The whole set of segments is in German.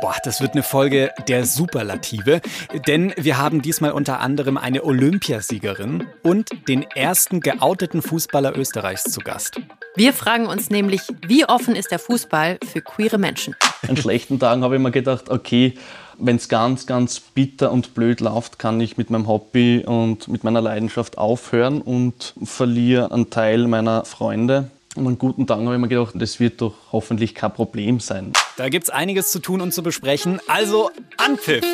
Boah, das wird eine Folge der Superlative, denn wir haben diesmal unter anderem eine Olympiasiegerin und den ersten geouteten Fußballer Österreichs zu Gast. Wir fragen uns nämlich, wie offen ist der Fußball für queere Menschen? An schlechten Tagen habe ich mir gedacht, okay, wenn es ganz, ganz bitter und blöd läuft, kann ich mit meinem Hobby und mit meiner Leidenschaft aufhören und verliere einen Teil meiner Freunde. Und an guten Tagen habe ich mir gedacht, das wird doch hoffentlich kein Problem sein. Da gibt es einiges zu tun und zu besprechen. Also Anpfiff!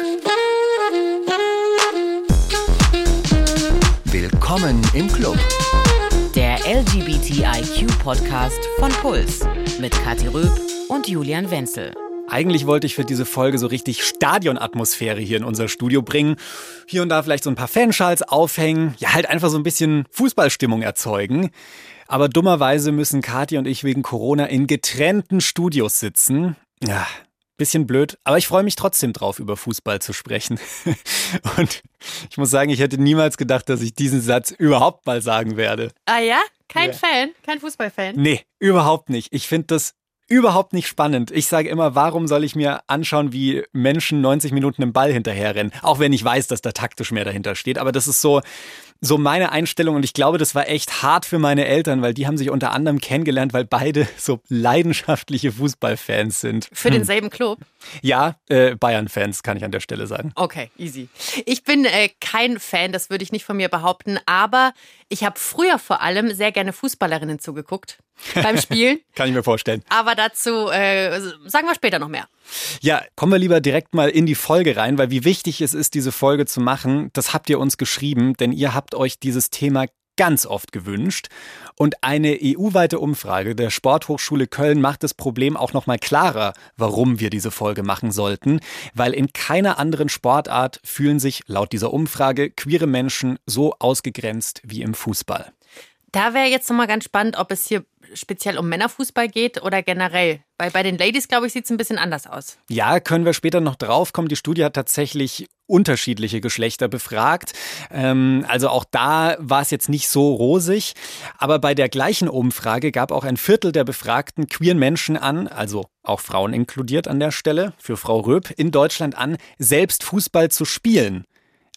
Willkommen im Club. Der LGBTIQ-Podcast von Puls mit Kathi Röb und Julian Wenzel. Eigentlich wollte ich für diese Folge so richtig Stadionatmosphäre hier in unser Studio bringen. Hier und da vielleicht so ein paar Fanschals aufhängen. Ja, halt einfach so ein bisschen Fußballstimmung erzeugen. Aber dummerweise müssen Kathi und ich wegen Corona in getrennten Studios sitzen. Ja, bisschen blöd, aber ich freue mich trotzdem drauf, über Fußball zu sprechen. Und ich muss sagen, ich hätte niemals gedacht, dass ich diesen Satz überhaupt mal sagen werde. Ah ja? Kein ja. Fan? Kein Fußballfan? Nee, überhaupt nicht. Ich finde das überhaupt nicht spannend. Ich sage immer, warum soll ich mir anschauen, wie Menschen 90 Minuten im Ball hinterherrennen? Auch wenn ich weiß, dass da taktisch mehr dahinter steht. Aber das ist so, so meine Einstellung und ich glaube, das war echt hart für meine Eltern, weil die haben sich unter anderem kennengelernt, weil beide so leidenschaftliche Fußballfans sind. Für hm. denselben Club? Ja, äh, Bayern-Fans kann ich an der Stelle sagen. Okay, easy. Ich bin äh, kein Fan, das würde ich nicht von mir behaupten, aber ich habe früher vor allem sehr gerne Fußballerinnen zugeguckt beim Spielen. kann ich mir vorstellen. Aber dazu äh, sagen wir später noch mehr. Ja, kommen wir lieber direkt mal in die Folge rein, weil wie wichtig es ist, diese Folge zu machen, das habt ihr uns geschrieben, denn ihr habt euch dieses Thema ganz oft gewünscht. Und eine EU-weite Umfrage der Sporthochschule Köln macht das Problem auch noch mal klarer, warum wir diese Folge machen sollten. Weil in keiner anderen Sportart fühlen sich laut dieser Umfrage queere Menschen so ausgegrenzt wie im Fußball. Da wäre jetzt nochmal ganz spannend, ob es hier speziell um Männerfußball geht oder generell. Weil bei den Ladies, glaube ich, sieht es ein bisschen anders aus. Ja, können wir später noch drauf kommen. Die Studie hat tatsächlich unterschiedliche Geschlechter befragt. Ähm, also auch da war es jetzt nicht so rosig. Aber bei der gleichen Umfrage gab auch ein Viertel der Befragten queeren Menschen an, also auch Frauen inkludiert an der Stelle, für Frau Röb, in Deutschland an, selbst Fußball zu spielen.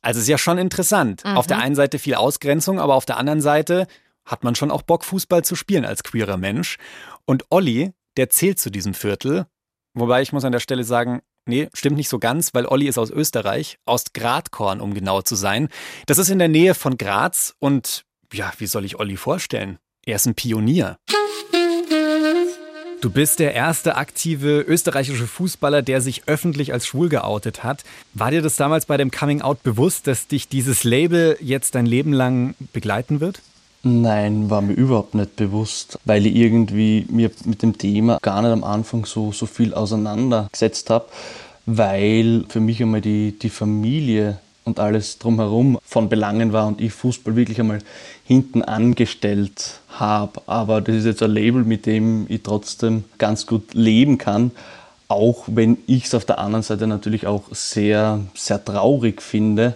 Also ist ja schon interessant. Mhm. Auf der einen Seite viel Ausgrenzung, aber auf der anderen Seite hat man schon auch Bock, Fußball zu spielen als queerer Mensch. Und Olli, der zählt zu diesem Viertel. Wobei ich muss an der Stelle sagen, nee, stimmt nicht so ganz, weil Olli ist aus Österreich, aus Gradkorn, um genau zu sein. Das ist in der Nähe von Graz und ja, wie soll ich Olli vorstellen? Er ist ein Pionier. Du bist der erste aktive österreichische Fußballer, der sich öffentlich als schwul geoutet hat. War dir das damals bei dem Coming Out bewusst, dass dich dieses Label jetzt dein Leben lang begleiten wird? Nein, war mir überhaupt nicht bewusst, weil ich irgendwie mir mit dem Thema gar nicht am Anfang so, so viel auseinandergesetzt habe, weil für mich einmal die, die Familie und alles drumherum von Belangen war und ich Fußball wirklich einmal hinten angestellt habe. Aber das ist jetzt ein Label, mit dem ich trotzdem ganz gut leben kann, auch wenn ich es auf der anderen Seite natürlich auch sehr, sehr traurig finde,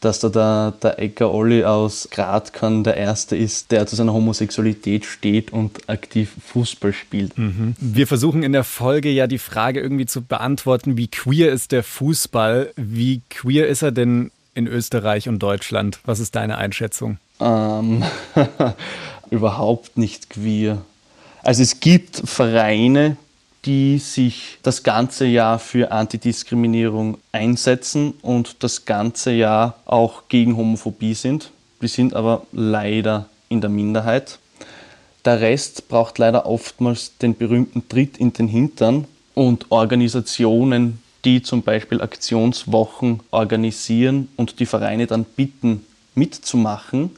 dass da der, der Ecker Olli aus Gradkorn der Erste ist, der zu seiner Homosexualität steht und aktiv Fußball spielt. Mhm. Wir versuchen in der Folge ja die Frage irgendwie zu beantworten, wie queer ist der Fußball? Wie queer ist er denn in Österreich und Deutschland? Was ist deine Einschätzung? Ähm, überhaupt nicht queer. Also es gibt Vereine, die sich das ganze Jahr für Antidiskriminierung einsetzen und das ganze Jahr auch gegen Homophobie sind. Wir sind aber leider in der Minderheit. Der Rest braucht leider oftmals den berühmten Tritt in den Hintern und Organisationen, die zum Beispiel Aktionswochen organisieren und die Vereine dann bitten, mitzumachen.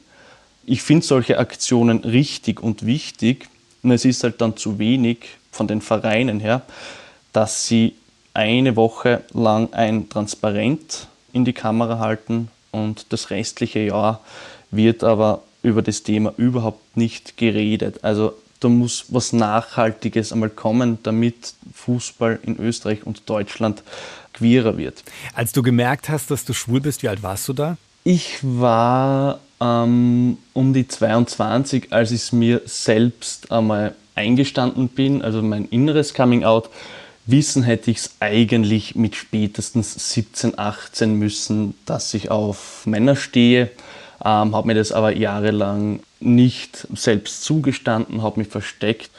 Ich finde solche Aktionen richtig und wichtig, und es ist halt dann zu wenig, von den Vereinen her, dass sie eine Woche lang ein Transparent in die Kamera halten und das restliche Jahr wird aber über das Thema überhaupt nicht geredet. Also da muss was Nachhaltiges einmal kommen, damit Fußball in Österreich und Deutschland queerer wird. Als du gemerkt hast, dass du schwul bist, wie alt warst du da? Ich war ähm, um die 22, als ich es mir selbst einmal eingestanden bin, also mein inneres Coming Out, Wissen hätte ich es eigentlich mit spätestens 17, 18 müssen, dass ich auf Männer stehe. Ähm, habe mir das aber jahrelang nicht selbst zugestanden, habe mich versteckt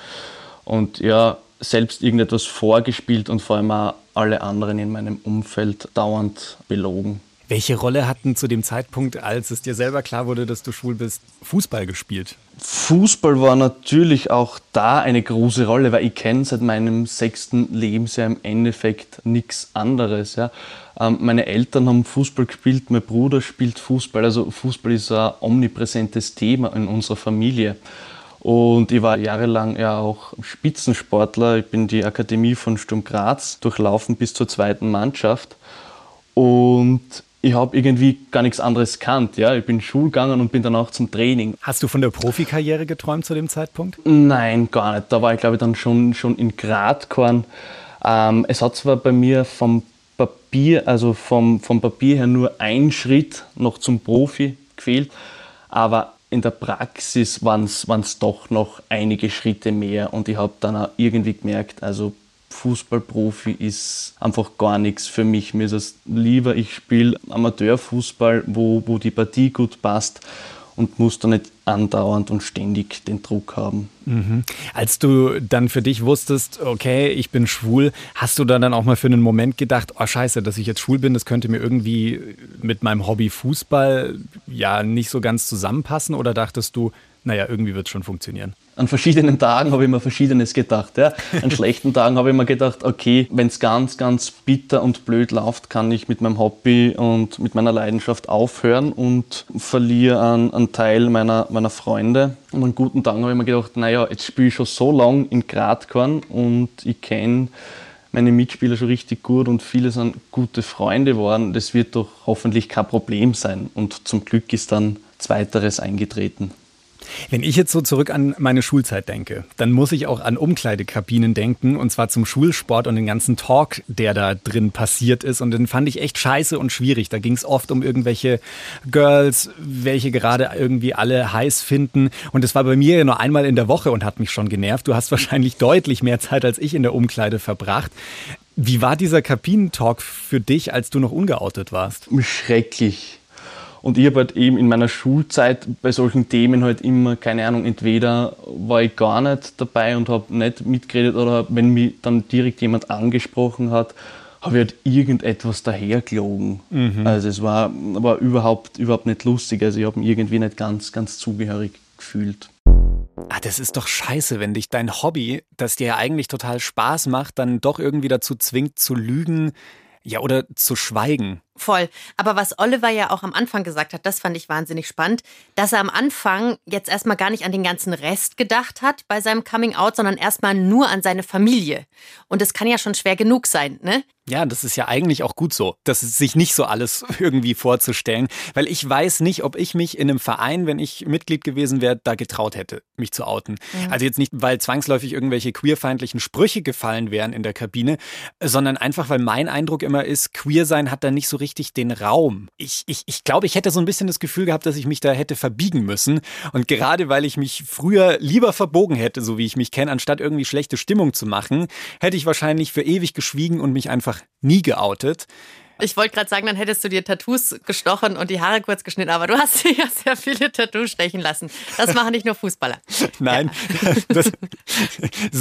und ja, selbst irgendetwas vorgespielt und vor allem auch alle anderen in meinem Umfeld dauernd belogen. Welche Rolle hatten zu dem Zeitpunkt, als es dir selber klar wurde, dass du schwul bist, Fußball gespielt? Fußball war natürlich auch da eine große Rolle, weil ich kenne seit meinem sechsten Lebensjahr im Endeffekt nichts anderes. Ja. Ähm, meine Eltern haben Fußball gespielt, mein Bruder spielt Fußball. Also Fußball ist ein omnipräsentes Thema in unserer Familie. Und ich war jahrelang ja auch Spitzensportler. Ich bin die Akademie von Sturm Graz durchlaufen bis zur zweiten Mannschaft. Und ich habe irgendwie gar nichts anderes gekannt. Ja? Ich bin Schul gegangen und bin danach zum Training. Hast du von der Profikarriere geträumt zu dem Zeitpunkt? Nein, gar nicht. Da war ich, glaube ich, dann schon, schon in Gradkorn. Ähm, es hat zwar bei mir vom Papier, also vom, vom Papier her nur ein Schritt noch zum Profi gefehlt, aber in der Praxis waren es doch noch einige Schritte mehr und ich habe dann auch irgendwie gemerkt, also Fußballprofi ist einfach gar nichts für mich. Mir ist es lieber, ich spiele Amateurfußball, wo, wo die Partie gut passt und muss da nicht andauernd und ständig den Druck haben. Mhm. Als du dann für dich wusstest, okay, ich bin schwul, hast du dann auch mal für einen Moment gedacht, oh scheiße, dass ich jetzt schwul bin, das könnte mir irgendwie mit meinem Hobby Fußball ja nicht so ganz zusammenpassen? Oder dachtest du, naja, irgendwie wird es schon funktionieren. An verschiedenen Tagen habe ich mir Verschiedenes gedacht. Ja. An schlechten Tagen habe ich mir gedacht, okay, wenn es ganz, ganz bitter und blöd läuft, kann ich mit meinem Hobby und mit meiner Leidenschaft aufhören und verliere einen, einen Teil meiner, meiner Freunde. Und an guten Tagen habe ich mir gedacht, naja, jetzt spiele ich schon so lange in Gradkorn und ich kenne meine Mitspieler schon richtig gut und viele sind gute Freunde geworden. Das wird doch hoffentlich kein Problem sein. Und zum Glück ist dann Zweiteres eingetreten. Wenn ich jetzt so zurück an meine Schulzeit denke, dann muss ich auch an Umkleidekabinen denken und zwar zum Schulsport und den ganzen Talk, der da drin passiert ist. Und den fand ich echt scheiße und schwierig. Da ging es oft um irgendwelche Girls, welche gerade irgendwie alle heiß finden. Und es war bei mir ja nur einmal in der Woche und hat mich schon genervt. Du hast wahrscheinlich deutlich mehr Zeit als ich in der Umkleide verbracht. Wie war dieser Kabinentalk für dich, als du noch ungeoutet warst? Schrecklich. Und ich habe halt eben in meiner Schulzeit bei solchen Themen halt immer, keine Ahnung, entweder war ich gar nicht dabei und habe nicht mitgeredet oder wenn mich dann direkt jemand angesprochen hat, habe ich halt irgendetwas dahergelogen. Mhm. Also es war, war überhaupt, überhaupt nicht lustig. Also ich habe mich irgendwie nicht ganz, ganz zugehörig gefühlt. Ah, das ist doch scheiße, wenn dich dein Hobby, das dir ja eigentlich total Spaß macht, dann doch irgendwie dazu zwingt zu lügen, ja, oder zu schweigen. Voll. Aber was Oliver ja auch am Anfang gesagt hat, das fand ich wahnsinnig spannend, dass er am Anfang jetzt erstmal gar nicht an den ganzen Rest gedacht hat bei seinem Coming Out, sondern erstmal nur an seine Familie. Und das kann ja schon schwer genug sein, ne? Ja, das ist ja eigentlich auch gut so, dass es sich nicht so alles irgendwie vorzustellen, weil ich weiß nicht, ob ich mich in einem Verein, wenn ich Mitglied gewesen wäre, da getraut hätte, mich zu outen. Mhm. Also jetzt nicht, weil zwangsläufig irgendwelche queerfeindlichen Sprüche gefallen wären in der Kabine, sondern einfach, weil mein Eindruck immer ist, queer sein hat da nicht so richtig den Raum. Ich, ich, ich glaube, ich hätte so ein bisschen das Gefühl gehabt, dass ich mich da hätte verbiegen müssen. Und gerade weil ich mich früher lieber verbogen hätte, so wie ich mich kenne, anstatt irgendwie schlechte Stimmung zu machen, hätte ich wahrscheinlich für ewig geschwiegen und mich einfach nie geoutet. Ich wollte gerade sagen, dann hättest du dir Tattoos gestochen und die Haare kurz geschnitten, aber du hast dir ja sehr viele Tattoos stechen lassen. Das machen nicht nur Fußballer. Nein, ja. das,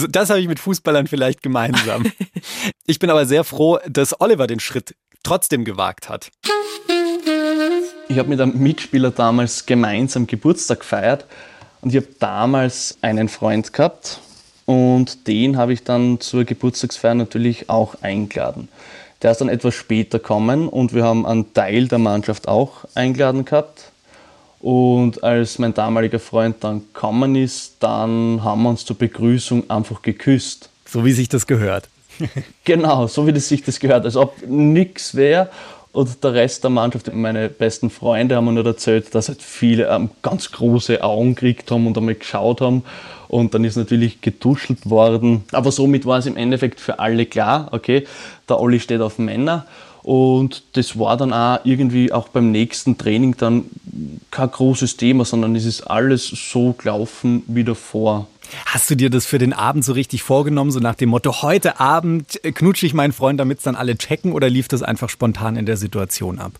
das habe ich mit Fußballern vielleicht gemeinsam. Ich bin aber sehr froh, dass Oliver den Schritt trotzdem gewagt hat. Ich habe mit einem Mitspieler damals gemeinsam Geburtstag gefeiert und ich habe damals einen Freund gehabt, und den habe ich dann zur Geburtstagsfeier natürlich auch eingeladen. Der ist dann etwas später gekommen und wir haben einen Teil der Mannschaft auch eingeladen gehabt. Und als mein damaliger Freund dann gekommen ist, dann haben wir uns zur Begrüßung einfach geküsst. So wie sich das gehört. genau, so wie das sich das gehört. Als ob nichts wäre. Und der Rest der Mannschaft, meine besten Freunde, haben mir nur erzählt, dass halt viele ähm, ganz große Augen gekriegt haben und einmal geschaut haben. Und dann ist natürlich getuschelt worden. Aber somit war es im Endeffekt für alle klar, okay, der Olli steht auf Männer. Und das war dann auch irgendwie auch beim nächsten Training dann kein großes Thema, sondern es ist alles so gelaufen wie davor. Hast du dir das für den Abend so richtig vorgenommen, so nach dem Motto, heute Abend knutsche ich meinen Freund, damit es dann alle checken oder lief das einfach spontan in der Situation ab?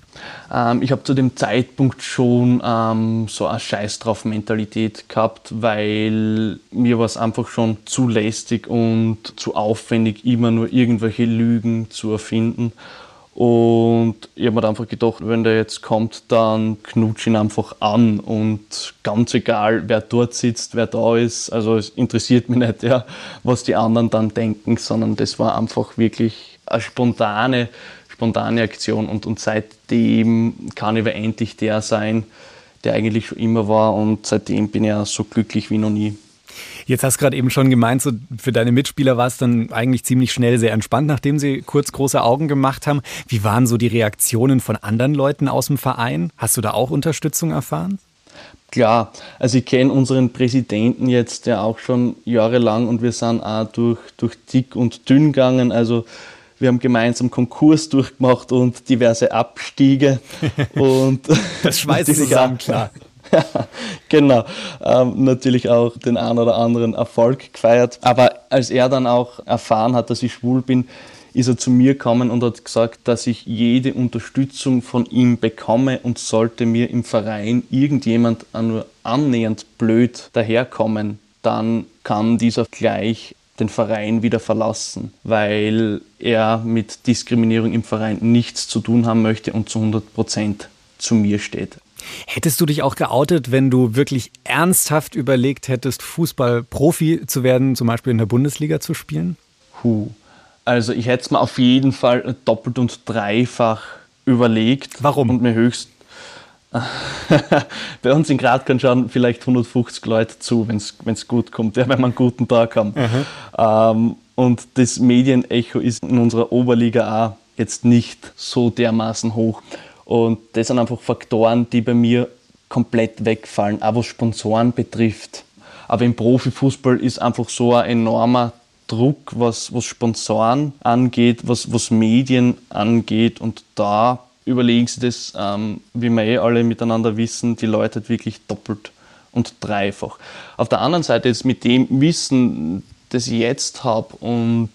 Ähm, ich habe zu dem Zeitpunkt schon ähm, so eine Scheiß drauf Mentalität gehabt, weil mir war es einfach schon zu lästig und zu aufwendig, immer nur irgendwelche Lügen zu erfinden. Und ich habe mir einfach gedacht, wenn der jetzt kommt, dann knutsch ihn einfach an. Und ganz egal, wer dort sitzt, wer da ist, also es interessiert mich nicht, ja, was die anderen dann denken, sondern das war einfach wirklich eine spontane, spontane Aktion. Und, und seitdem kann ich endlich der sein, der eigentlich schon immer war. Und seitdem bin ich ja so glücklich wie noch nie. Jetzt hast du gerade eben schon gemeint, so für deine Mitspieler war es dann eigentlich ziemlich schnell sehr entspannt, nachdem sie kurz große Augen gemacht haben. Wie waren so die Reaktionen von anderen Leuten aus dem Verein? Hast du da auch Unterstützung erfahren? Klar, also ich kenne unseren Präsidenten jetzt ja auch schon jahrelang und wir sind auch durch, durch dick und dünn gegangen. Also wir haben gemeinsam Konkurs durchgemacht und diverse Abstiege. und das schweißt zusammen, klar. genau. Ähm, natürlich auch den einen oder anderen Erfolg gefeiert. Aber als er dann auch erfahren hat, dass ich schwul bin, ist er zu mir gekommen und hat gesagt, dass ich jede Unterstützung von ihm bekomme und sollte mir im Verein irgendjemand nur annähernd blöd daherkommen, dann kann dieser gleich den Verein wieder verlassen, weil er mit Diskriminierung im Verein nichts zu tun haben möchte und zu 100 Prozent zu mir steht. Hättest du dich auch geoutet, wenn du wirklich ernsthaft überlegt hättest, Fußballprofi zu werden, zum Beispiel in der Bundesliga zu spielen? Huh. Also ich hätte es mir auf jeden Fall doppelt und dreifach überlegt. Warum? Und mir höchst. Bei uns in Graz schauen vielleicht 150 Leute zu, wenn es gut kommt, ja, wenn wir einen guten Tag haben. Ähm, und das Medienecho ist in unserer Oberliga auch jetzt nicht so dermaßen hoch. Und das sind einfach Faktoren, die bei mir komplett wegfallen, auch was Sponsoren betrifft. Aber im Profifußball ist einfach so ein enormer Druck, was, was Sponsoren angeht, was, was Medien angeht. Und da überlegen sie das, ähm, wie wir eh alle miteinander wissen, die Leute halt wirklich doppelt und dreifach. Auf der anderen Seite jetzt mit dem Wissen, das ich jetzt habe und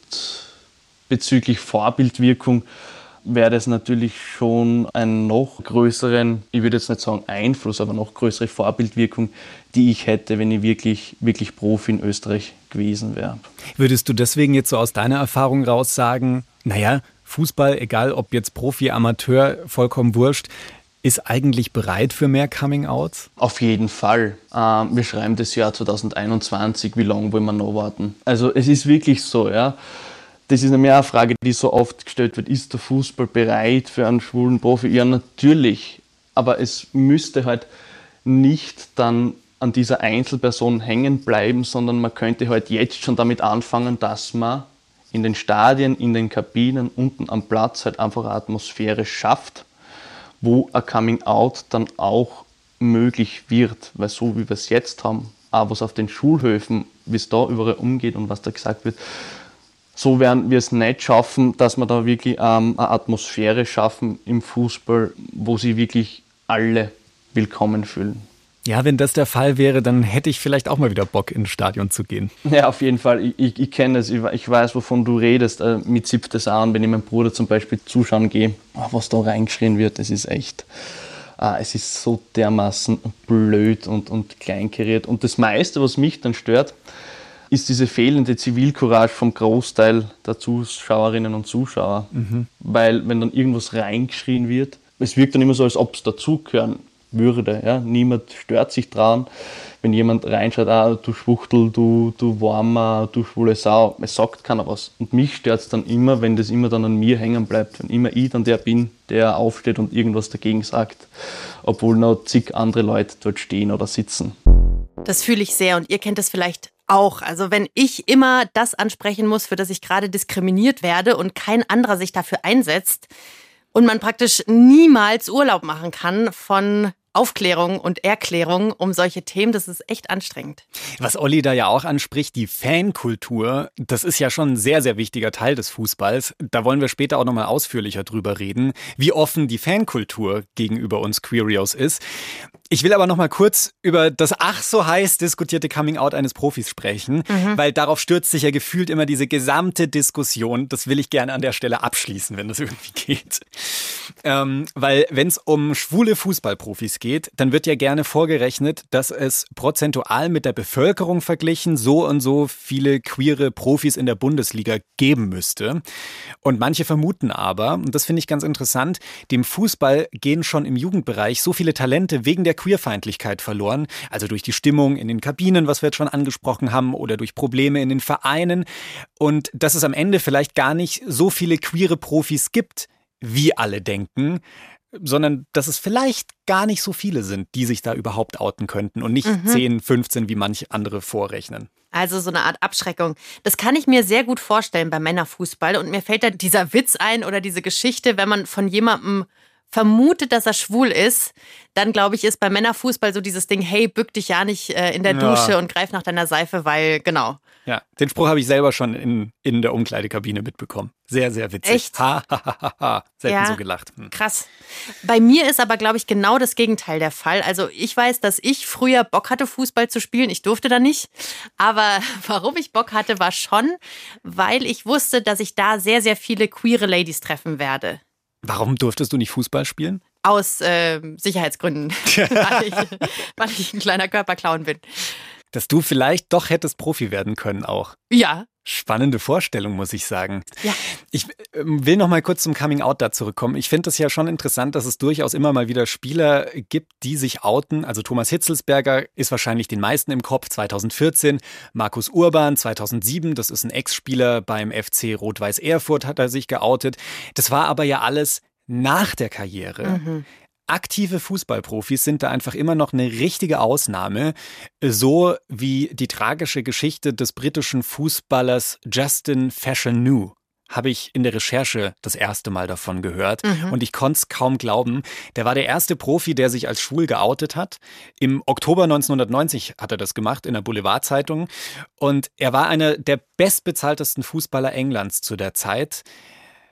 bezüglich Vorbildwirkung, wäre das natürlich schon einen noch größeren, ich würde jetzt nicht sagen Einfluss, aber noch größere Vorbildwirkung, die ich hätte, wenn ich wirklich, wirklich Profi in Österreich gewesen wäre. Würdest du deswegen jetzt so aus deiner Erfahrung raus sagen, naja, Fußball, egal ob jetzt Profi, Amateur, vollkommen wurscht, ist eigentlich bereit für mehr Coming-Outs? Auf jeden Fall. Ähm, wir schreiben das Jahr 2021, wie lange wollen wir noch warten? Also es ist wirklich so, ja das ist eine Frage, die so oft gestellt wird. Ist der Fußball bereit für einen schwulen Profi? Ja, natürlich. Aber es müsste halt nicht dann an dieser Einzelperson hängen bleiben, sondern man könnte halt jetzt schon damit anfangen, dass man in den Stadien, in den Kabinen, unten am Platz halt einfach eine Atmosphäre schafft, wo ein Coming Out dann auch möglich wird. Weil so wie wir es jetzt haben, auch was auf den Schulhöfen, wie es da überall umgeht und was da gesagt wird, so werden wir es nicht schaffen, dass wir da wirklich ähm, eine Atmosphäre schaffen im Fußball, wo sie wirklich alle willkommen fühlen. Ja, wenn das der Fall wäre, dann hätte ich vielleicht auch mal wieder Bock, ins Stadion zu gehen. Ja, auf jeden Fall. Ich, ich, ich kenne es, ich, ich, weiß, wovon du redest. Äh, mit zipft es an, wenn ich meinem Bruder zum Beispiel zuschauen gehe, ah, was da reingeschrien wird, das ist echt. Ah, es ist so dermaßen blöd und, und kleinkariert. Und das meiste, was mich dann stört, ist diese fehlende Zivilcourage vom Großteil der Zuschauerinnen und Zuschauer. Mhm. Weil wenn dann irgendwas reingeschrien wird, es wirkt dann immer so, als ob es dazugehören würde. Ja? Niemand stört sich dran. Wenn jemand reinschaut, ah, du Schwuchtel, du, du Warmer, du schwule Sau, es sagt keiner was. Und mich stört es dann immer, wenn das immer dann an mir hängen bleibt. Wenn immer ich dann der bin, der aufsteht und irgendwas dagegen sagt. Obwohl noch zig andere Leute dort stehen oder sitzen. Das fühle ich sehr und ihr kennt es vielleicht auch. Also wenn ich immer das ansprechen muss, für das ich gerade diskriminiert werde und kein anderer sich dafür einsetzt und man praktisch niemals Urlaub machen kann von Aufklärung und Erklärung um solche Themen. Das ist echt anstrengend. Was Olli da ja auch anspricht, die Fankultur, das ist ja schon ein sehr, sehr wichtiger Teil des Fußballs. Da wollen wir später auch nochmal ausführlicher drüber reden, wie offen die Fankultur gegenüber uns Queerios ist. Ich will aber noch mal kurz über das ach so heiß diskutierte Coming Out eines Profis sprechen, mhm. weil darauf stürzt sich ja gefühlt immer diese gesamte Diskussion. Das will ich gerne an der Stelle abschließen, wenn das irgendwie geht. Ähm, weil wenn es um schwule Fußballprofis geht, dann wird ja gerne vorgerechnet, dass es prozentual mit der Bevölkerung verglichen so und so viele queere Profis in der Bundesliga geben müsste. Und manche vermuten aber, und das finde ich ganz interessant, dem Fußball gehen schon im Jugendbereich so viele Talente wegen der der Queerfeindlichkeit verloren, also durch die Stimmung in den Kabinen, was wir jetzt schon angesprochen haben, oder durch Probleme in den Vereinen. Und dass es am Ende vielleicht gar nicht so viele queere Profis gibt, wie alle denken, sondern dass es vielleicht gar nicht so viele sind, die sich da überhaupt outen könnten und nicht mhm. 10, 15, wie manche andere vorrechnen. Also so eine Art Abschreckung. Das kann ich mir sehr gut vorstellen beim Männerfußball. Und mir fällt da dieser Witz ein oder diese Geschichte, wenn man von jemandem vermutet, dass er schwul ist, dann glaube ich, ist bei Männerfußball so dieses Ding, hey, bück dich ja nicht äh, in der Dusche ja. und greif nach deiner Seife, weil, genau. Ja, den Spruch habe ich selber schon in, in der Umkleidekabine mitbekommen. Sehr, sehr witzig. Echt? Ha, ha, ha, ha. Selten ja, so gelacht. Hm. Krass. Bei mir ist aber, glaube ich, genau das Gegenteil der Fall. Also ich weiß, dass ich früher Bock hatte, Fußball zu spielen. Ich durfte da nicht. Aber warum ich Bock hatte, war schon, weil ich wusste, dass ich da sehr, sehr viele queere Ladies treffen werde. Warum durftest du nicht Fußball spielen? Aus äh, Sicherheitsgründen, weil, ich, weil ich ein kleiner Körperclown bin. Dass du vielleicht doch hättest Profi werden können auch. Ja, Spannende Vorstellung, muss ich sagen. Ja. Ich ähm, will noch mal kurz zum Coming Out da zurückkommen. Ich finde es ja schon interessant, dass es durchaus immer mal wieder Spieler gibt, die sich outen. Also Thomas Hitzelsberger ist wahrscheinlich den meisten im Kopf 2014. Markus Urban 2007, das ist ein Ex-Spieler beim FC Rot-Weiß Erfurt, hat er sich geoutet. Das war aber ja alles nach der Karriere. Mhm. Aktive Fußballprofis sind da einfach immer noch eine richtige Ausnahme, so wie die tragische Geschichte des britischen Fußballers Justin Fashanu habe ich in der Recherche das erste Mal davon gehört mhm. und ich konnte es kaum glauben. Der war der erste Profi, der sich als schwul geoutet hat. Im Oktober 1990 hat er das gemacht in der Boulevardzeitung und er war einer der bestbezahltesten Fußballer Englands zu der Zeit.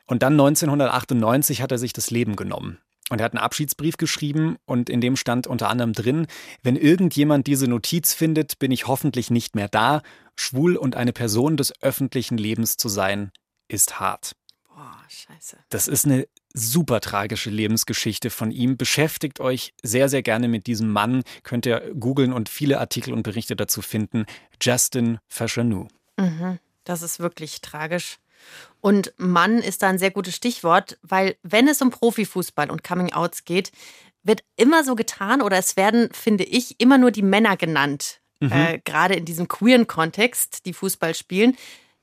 Und dann 1998 hat er sich das Leben genommen. Und er hat einen Abschiedsbrief geschrieben und in dem stand unter anderem drin, wenn irgendjemand diese Notiz findet, bin ich hoffentlich nicht mehr da. Schwul und eine Person des öffentlichen Lebens zu sein, ist hart. Boah, scheiße. Das ist eine super tragische Lebensgeschichte von ihm. Beschäftigt euch sehr, sehr gerne mit diesem Mann. Könnt ihr googeln und viele Artikel und Berichte dazu finden. Justin Fashanou. Mhm, das ist wirklich tragisch. Und Mann ist da ein sehr gutes Stichwort, weil wenn es um Profifußball und Coming-Outs geht, wird immer so getan oder es werden, finde ich, immer nur die Männer genannt. Mhm. Äh, gerade in diesem queeren Kontext, die Fußball spielen.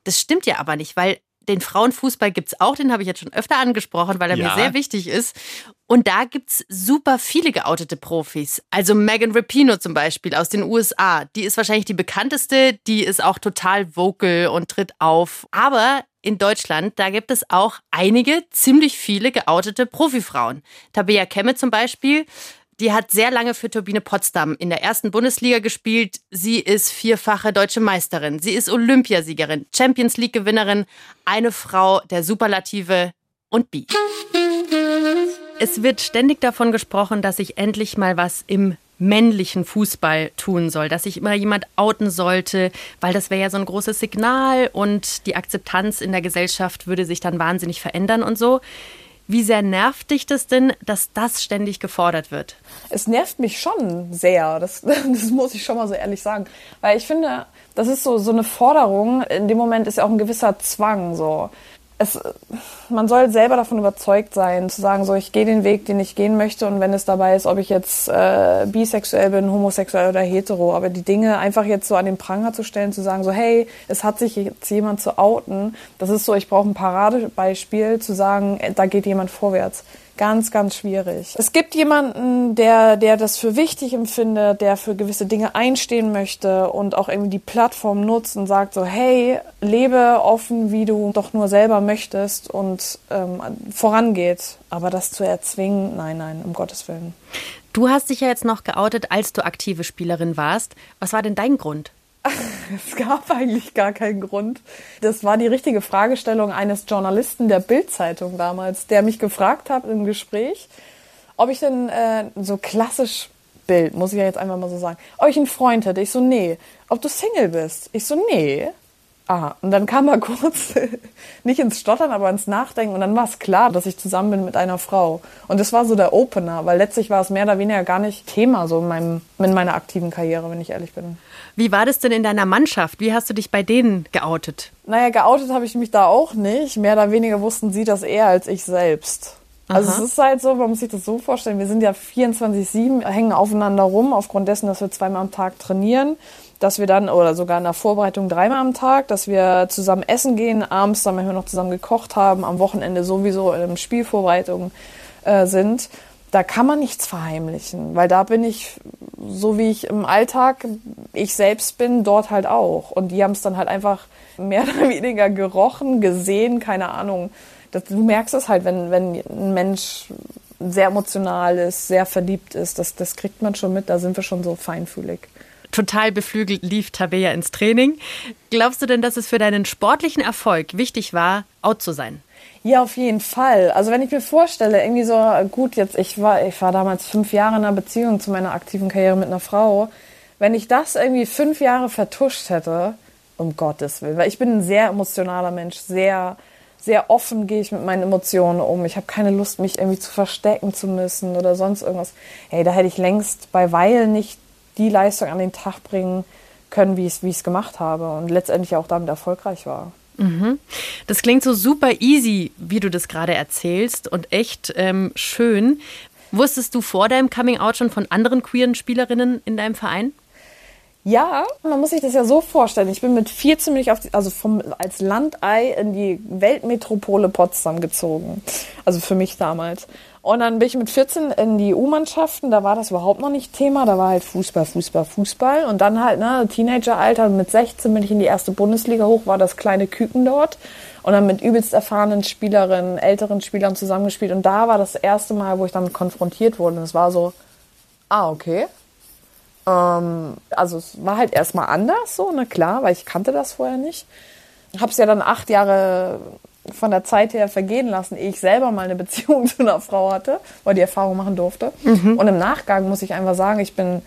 Das stimmt ja aber nicht, weil den Frauenfußball gibt es auch, den habe ich jetzt schon öfter angesprochen, weil er ja. mir sehr wichtig ist. Und da gibt es super viele geoutete Profis. Also Megan Rapino zum Beispiel aus den USA. Die ist wahrscheinlich die bekannteste, die ist auch total vocal und tritt auf. Aber in Deutschland, da gibt es auch einige, ziemlich viele geoutete Profifrauen. Tabea Kemme zum Beispiel, die hat sehr lange für Turbine Potsdam in der ersten Bundesliga gespielt. Sie ist vierfache deutsche Meisterin. Sie ist Olympiasiegerin, Champions League-Gewinnerin, eine Frau der Superlative und Bi. Es wird ständig davon gesprochen, dass sich endlich mal was im männlichen Fußball tun soll, dass sich immer jemand outen sollte, weil das wäre ja so ein großes Signal und die Akzeptanz in der Gesellschaft würde sich dann wahnsinnig verändern und so. Wie sehr nervt dich das denn, dass das ständig gefordert wird? Es nervt mich schon sehr, das, das muss ich schon mal so ehrlich sagen. Weil ich finde, das ist so, so eine Forderung, in dem Moment ist ja auch ein gewisser Zwang so es, man soll selber davon überzeugt sein, zu sagen, so ich gehe den Weg, den ich gehen möchte und wenn es dabei ist, ob ich jetzt äh, bisexuell bin, homosexuell oder hetero, aber die Dinge einfach jetzt so an den Pranger zu stellen, zu sagen, so hey, es hat sich jetzt jemand zu outen, das ist so, ich brauche ein Paradebeispiel, zu sagen, äh, da geht jemand vorwärts ganz, ganz schwierig. Es gibt jemanden, der, der das für wichtig empfindet, der für gewisse Dinge einstehen möchte und auch irgendwie die Plattform nutzt und sagt so, hey, lebe offen, wie du doch nur selber möchtest und ähm, vorangeht. Aber das zu erzwingen, nein, nein, um Gottes Willen. Du hast dich ja jetzt noch geoutet, als du aktive Spielerin warst. Was war denn dein Grund? Es gab eigentlich gar keinen Grund. Das war die richtige Fragestellung eines Journalisten der Bild-Zeitung damals, der mich gefragt hat im Gespräch, ob ich denn äh, so klassisch Bild, muss ich ja jetzt einfach mal so sagen, ob ich einen Freund hätte. Ich so, nee. Ob du Single bist? Ich so, nee. Ah, und dann kam er kurz, nicht ins Stottern, aber ins Nachdenken und dann war es klar, dass ich zusammen bin mit einer Frau. Und das war so der Opener, weil letztlich war es mehr oder weniger gar nicht Thema so in, meinem, in meiner aktiven Karriere, wenn ich ehrlich bin. Wie war das denn in deiner Mannschaft? Wie hast du dich bei denen geoutet? Naja, geoutet habe ich mich da auch nicht. Mehr oder weniger wussten sie das eher als ich selbst. Also Aha. es ist halt so, man muss sich das so vorstellen, wir sind ja 24-7, hängen aufeinander rum, aufgrund dessen, dass wir zweimal am Tag trainieren dass wir dann, oder sogar in der Vorbereitung dreimal am Tag, dass wir zusammen essen gehen, abends dann manchmal noch zusammen gekocht haben, am Wochenende sowieso in Spielvorbereitung äh, sind. Da kann man nichts verheimlichen, weil da bin ich, so wie ich im Alltag ich selbst bin, dort halt auch. Und die haben es dann halt einfach mehr oder weniger gerochen, gesehen, keine Ahnung. Das, du merkst es halt, wenn, wenn ein Mensch sehr emotional ist, sehr verliebt ist, das, das kriegt man schon mit, da sind wir schon so feinfühlig total beflügelt lief Tabea ins Training. Glaubst du denn, dass es für deinen sportlichen Erfolg wichtig war, out zu sein? Ja, auf jeden Fall. Also wenn ich mir vorstelle, irgendwie so, gut, jetzt, ich war, ich war damals fünf Jahre in einer Beziehung zu meiner aktiven Karriere mit einer Frau. Wenn ich das irgendwie fünf Jahre vertuscht hätte, um Gottes Willen, weil ich bin ein sehr emotionaler Mensch, sehr, sehr offen gehe ich mit meinen Emotionen um. Ich habe keine Lust, mich irgendwie zu verstecken zu müssen oder sonst irgendwas. Hey, da hätte ich längst bei Weil nicht die Leistung an den Tag bringen können, wie ich es gemacht habe und letztendlich auch damit erfolgreich war. Mhm. Das klingt so super easy, wie du das gerade erzählst und echt ähm, schön. Wusstest du vor deinem Coming Out schon von anderen queeren Spielerinnen in deinem Verein? Ja, man muss sich das ja so vorstellen. Ich bin mit 14 bin ich auf die, also vom, als Landei in die Weltmetropole Potsdam gezogen. Also für mich damals. Und dann bin ich mit 14 in die U-Mannschaften, da war das überhaupt noch nicht Thema, da war halt Fußball, Fußball, Fußball. Und dann halt, ne, Teenageralter, mit 16 bin ich in die erste Bundesliga hoch, war das kleine Küken dort. Und dann mit übelst erfahrenen Spielerinnen, älteren Spielern zusammengespielt. Und da war das erste Mal, wo ich damit konfrontiert wurde. Und es war so, ah, okay. Ähm, also es war halt erstmal anders, so, ne, klar, weil ich kannte das vorher nicht. Hab's ja dann acht Jahre von der Zeit her vergehen lassen, ehe ich selber mal eine Beziehung zu einer Frau hatte, weil die Erfahrung machen durfte. Mhm. Und im Nachgang muss ich einfach sagen, ich bin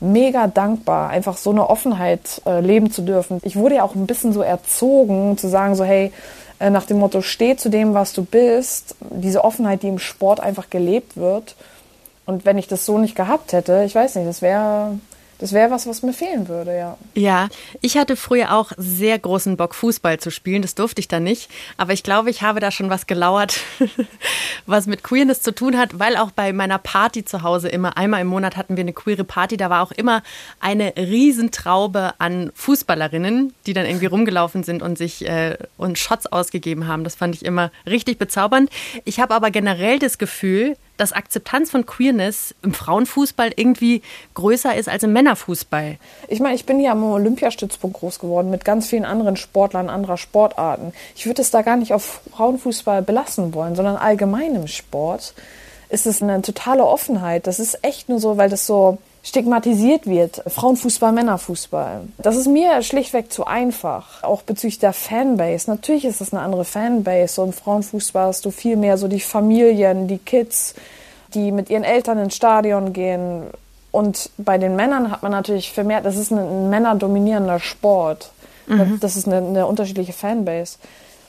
mega dankbar, einfach so eine Offenheit äh, leben zu dürfen. Ich wurde ja auch ein bisschen so erzogen, zu sagen so, hey, äh, nach dem Motto, steh zu dem, was du bist. Diese Offenheit, die im Sport einfach gelebt wird. Und wenn ich das so nicht gehabt hätte, ich weiß nicht, das wäre das wäre was, was mir fehlen würde, ja. Ja, ich hatte früher auch sehr großen Bock, Fußball zu spielen. Das durfte ich dann nicht. Aber ich glaube, ich habe da schon was gelauert, was mit Queerness zu tun hat, weil auch bei meiner Party zu Hause immer einmal im Monat hatten wir eine queere Party. Da war auch immer eine Riesentraube an Fußballerinnen, die dann irgendwie rumgelaufen sind und sich äh, und Shots ausgegeben haben. Das fand ich immer richtig bezaubernd. Ich habe aber generell das Gefühl, dass Akzeptanz von Queerness im Frauenfußball irgendwie größer ist als im Männerfußball. Ich meine, ich bin hier am Olympiastützpunkt groß geworden mit ganz vielen anderen Sportlern anderer Sportarten. Ich würde es da gar nicht auf Frauenfußball belassen wollen, sondern allgemein im Sport ist es eine totale Offenheit. Das ist echt nur so, weil das so stigmatisiert wird. Frauenfußball, Männerfußball. Das ist mir schlichtweg zu einfach. Auch bezüglich der Fanbase. Natürlich ist das eine andere Fanbase. So im Frauenfußball hast du viel mehr so die Familien, die Kids, die mit ihren Eltern ins Stadion gehen. Und bei den Männern hat man natürlich vermehrt, das ist ein, männerdominierender Sport. Mhm. Das ist eine, eine unterschiedliche Fanbase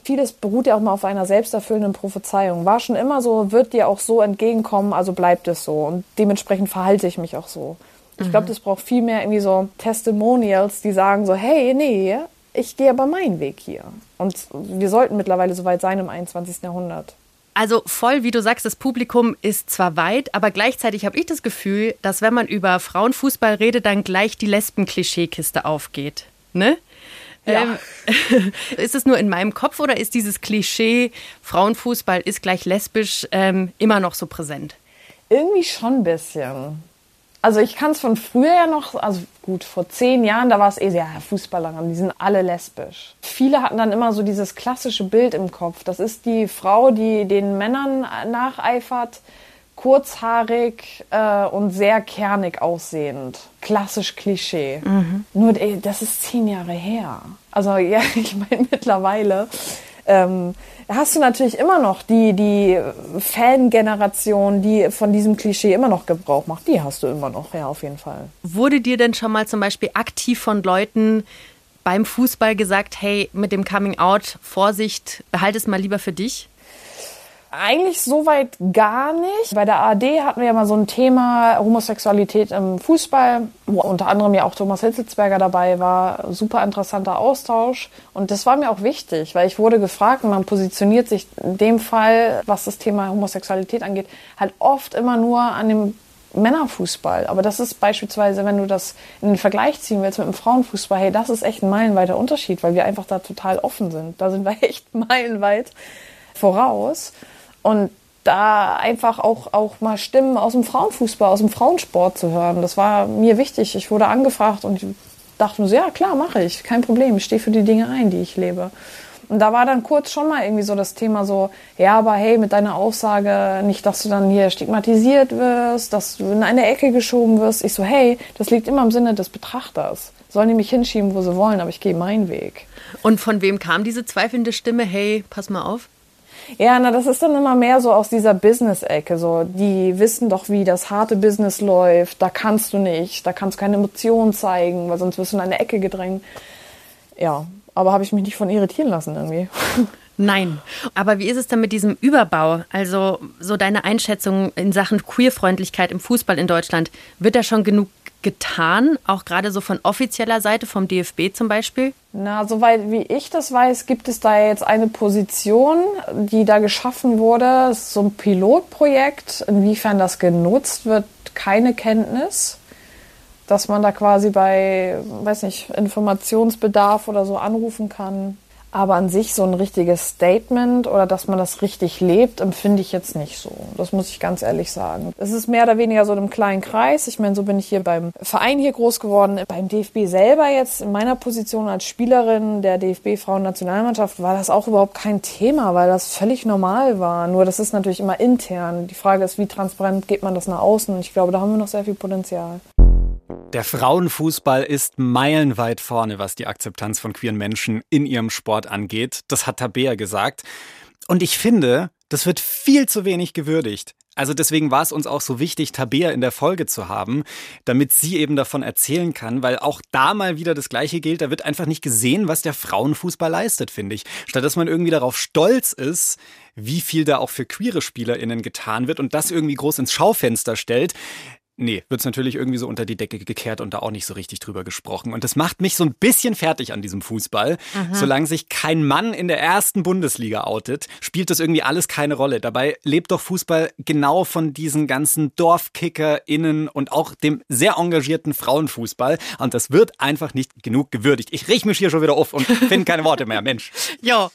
vieles beruht ja auch mal auf einer selbsterfüllenden Prophezeiung. War schon immer so, wird dir auch so entgegenkommen, also bleibt es so. Und dementsprechend verhalte ich mich auch so. Ich glaube, mhm. das braucht viel mehr irgendwie so Testimonials, die sagen so, hey, nee, ich gehe aber meinen Weg hier. Und wir sollten mittlerweile so weit sein im 21. Jahrhundert. Also voll, wie du sagst, das Publikum ist zwar weit, aber gleichzeitig habe ich das Gefühl, dass wenn man über Frauenfußball redet, dann gleich die Lesben-Klischeekiste aufgeht. Ne? Ja. Ähm, ist es nur in meinem Kopf oder ist dieses Klischee, Frauenfußball ist gleich lesbisch, ähm, immer noch so präsent? Irgendwie schon ein bisschen. Also ich kann es von früher ja noch, also gut, vor zehn Jahren, da war es eh sehr ja, Fußballer, die sind alle lesbisch. Viele hatten dann immer so dieses klassische Bild im Kopf. Das ist die Frau, die den Männern nacheifert, kurzhaarig äh, und sehr kernig aussehend. Klassisch Klischee. Mhm. Nur, ey, das ist zehn Jahre her. Also ja, ich meine mittlerweile. Ähm, hast du natürlich immer noch die, die Fangeneration, die von diesem Klischee immer noch Gebrauch macht. Die hast du immer noch, ja, auf jeden Fall. Wurde dir denn schon mal zum Beispiel aktiv von Leuten beim Fußball gesagt, hey, mit dem Coming Out, Vorsicht, behalte es mal lieber für dich? Eigentlich soweit gar nicht. Bei der ARD hatten wir ja mal so ein Thema Homosexualität im Fußball, wo unter anderem ja auch Thomas Hitzelsberger dabei war. Super interessanter Austausch. Und das war mir auch wichtig, weil ich wurde gefragt man positioniert sich in dem Fall, was das Thema Homosexualität angeht, halt oft immer nur an dem Männerfußball. Aber das ist beispielsweise, wenn du das in den Vergleich ziehen willst mit dem Frauenfußball, hey, das ist echt ein meilenweiter Unterschied, weil wir einfach da total offen sind. Da sind wir echt meilenweit voraus. Und da einfach auch, auch mal Stimmen aus dem Frauenfußball, aus dem Frauensport zu hören, das war mir wichtig. Ich wurde angefragt und dachte mir so, ja klar, mache ich, kein Problem, ich stehe für die Dinge ein, die ich lebe. Und da war dann kurz schon mal irgendwie so das Thema so, ja, aber hey, mit deiner Aussage nicht, dass du dann hier stigmatisiert wirst, dass du in eine Ecke geschoben wirst. Ich so, hey, das liegt immer im Sinne des Betrachters. Sollen die mich hinschieben, wo sie wollen, aber ich gehe meinen Weg. Und von wem kam diese zweifelnde Stimme, hey, pass mal auf? Ja, na, das ist dann immer mehr so aus dieser Business-Ecke. So, die wissen doch, wie das harte Business läuft. Da kannst du nicht, da kannst du keine Emotionen zeigen, weil sonst wirst du in eine Ecke gedrängt. Ja, aber habe ich mich nicht von irritieren lassen irgendwie. Nein. Aber wie ist es denn mit diesem Überbau? Also so deine Einschätzung in Sachen Queerfreundlichkeit im Fußball in Deutschland. Wird da schon genug getan, auch gerade so von offizieller Seite, vom DFB zum Beispiel? Na, soweit wie ich das weiß, gibt es da jetzt eine Position, die da geschaffen wurde. So ein Pilotprojekt. Inwiefern das genutzt wird, keine Kenntnis. Dass man da quasi bei, weiß nicht, Informationsbedarf oder so anrufen kann. Aber an sich so ein richtiges Statement oder dass man das richtig lebt, empfinde ich jetzt nicht so. Das muss ich ganz ehrlich sagen. Es ist mehr oder weniger so in einem kleinen Kreis. Ich meine, so bin ich hier beim Verein hier groß geworden. Beim DFB selber jetzt in meiner Position als Spielerin der DFB Frauennationalmannschaft war das auch überhaupt kein Thema, weil das völlig normal war. Nur das ist natürlich immer intern. Die Frage ist, wie transparent geht man das nach außen? Und ich glaube, da haben wir noch sehr viel Potenzial. Der Frauenfußball ist meilenweit vorne, was die Akzeptanz von queeren Menschen in ihrem Sport angeht. Das hat Tabea gesagt. Und ich finde, das wird viel zu wenig gewürdigt. Also deswegen war es uns auch so wichtig, Tabea in der Folge zu haben, damit sie eben davon erzählen kann, weil auch da mal wieder das Gleiche gilt. Da wird einfach nicht gesehen, was der Frauenfußball leistet, finde ich. Statt dass man irgendwie darauf stolz ist, wie viel da auch für queere SpielerInnen getan wird und das irgendwie groß ins Schaufenster stellt, Nee, wird es natürlich irgendwie so unter die Decke gekehrt und da auch nicht so richtig drüber gesprochen. Und das macht mich so ein bisschen fertig an diesem Fußball. Mhm. Solange sich kein Mann in der ersten Bundesliga outet, spielt das irgendwie alles keine Rolle. Dabei lebt doch Fußball genau von diesen ganzen DorfkickerInnen und auch dem sehr engagierten Frauenfußball. Und das wird einfach nicht genug gewürdigt. Ich riech mich hier schon wieder auf und finde keine Worte mehr, Mensch. Jo,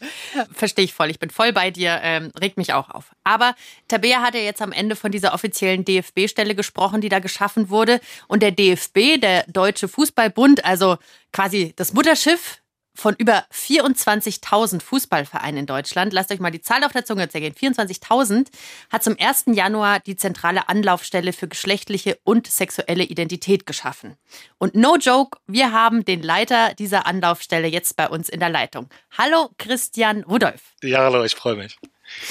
verstehe ich voll. Ich bin voll bei dir. Ähm, regt mich auch auf. Aber Tabea hat ja jetzt am Ende von dieser offiziellen DFB-Stelle gesprochen, die da geschaffen wurde. Und der DFB, der Deutsche Fußballbund, also quasi das Mutterschiff von über 24.000 Fußballvereinen in Deutschland, lasst euch mal die Zahl auf der Zunge zergehen, 24.000, hat zum 1. Januar die zentrale Anlaufstelle für geschlechtliche und sexuelle Identität geschaffen. Und no joke, wir haben den Leiter dieser Anlaufstelle jetzt bei uns in der Leitung. Hallo Christian Rudolf. Ja, hallo, ich freue mich.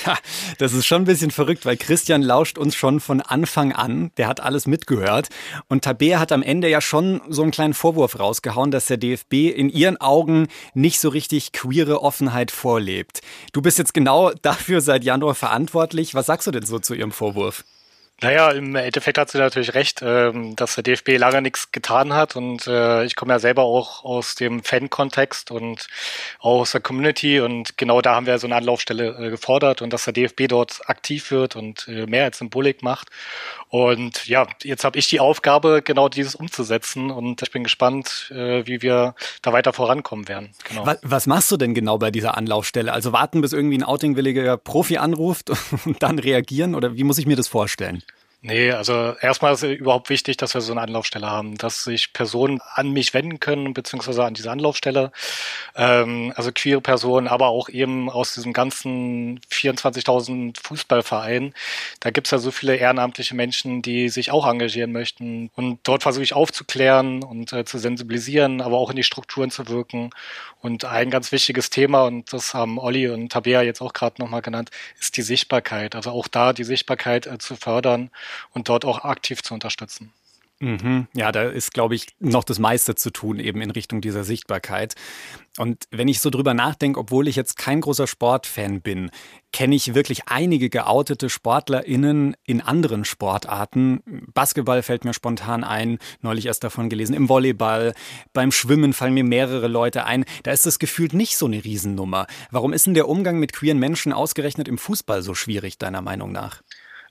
Ja, das ist schon ein bisschen verrückt, weil Christian lauscht uns schon von Anfang an. Der hat alles mitgehört. Und Tabea hat am Ende ja schon so einen kleinen Vorwurf rausgehauen, dass der DFB in ihren Augen nicht so richtig queere Offenheit vorlebt. Du bist jetzt genau dafür seit Januar verantwortlich. Was sagst du denn so zu ihrem Vorwurf? Naja, im Endeffekt hat sie natürlich recht, ähm, dass der DFB lange nichts getan hat und äh, ich komme ja selber auch aus dem Fan-Kontext und auch aus der Community und genau da haben wir so eine Anlaufstelle äh, gefordert und dass der DFB dort aktiv wird und äh, mehr als Symbolik macht und ja, jetzt habe ich die Aufgabe, genau dieses umzusetzen und ich bin gespannt, wie wir da weiter vorankommen werden. Genau. Was, was machst du denn genau bei dieser Anlaufstelle? Also warten, bis irgendwie ein outingwilliger Profi anruft und dann reagieren oder wie muss ich mir das vorstellen? Nee, also erstmal ist überhaupt wichtig, dass wir so eine Anlaufstelle haben, dass sich Personen an mich wenden können, beziehungsweise an diese Anlaufstelle. Ähm, also queere Personen, aber auch eben aus diesem ganzen 24.000 Fußballverein. Da gibt's ja so viele ehrenamtliche Menschen, die sich auch engagieren möchten. Und dort versuche ich aufzuklären und äh, zu sensibilisieren, aber auch in die Strukturen zu wirken. Und ein ganz wichtiges Thema, und das haben Olli und Tabea jetzt auch gerade nochmal genannt, ist die Sichtbarkeit. Also auch da die Sichtbarkeit äh, zu fördern und dort auch aktiv zu unterstützen. Mhm. Ja, da ist, glaube ich, noch das meiste zu tun, eben in Richtung dieser Sichtbarkeit. Und wenn ich so drüber nachdenke, obwohl ich jetzt kein großer Sportfan bin, kenne ich wirklich einige geoutete SportlerInnen in anderen Sportarten. Basketball fällt mir spontan ein, neulich erst davon gelesen, im Volleyball, beim Schwimmen fallen mir mehrere Leute ein. Da ist das gefühlt nicht so eine Riesennummer. Warum ist denn der Umgang mit queeren Menschen ausgerechnet im Fußball so schwierig, deiner Meinung nach?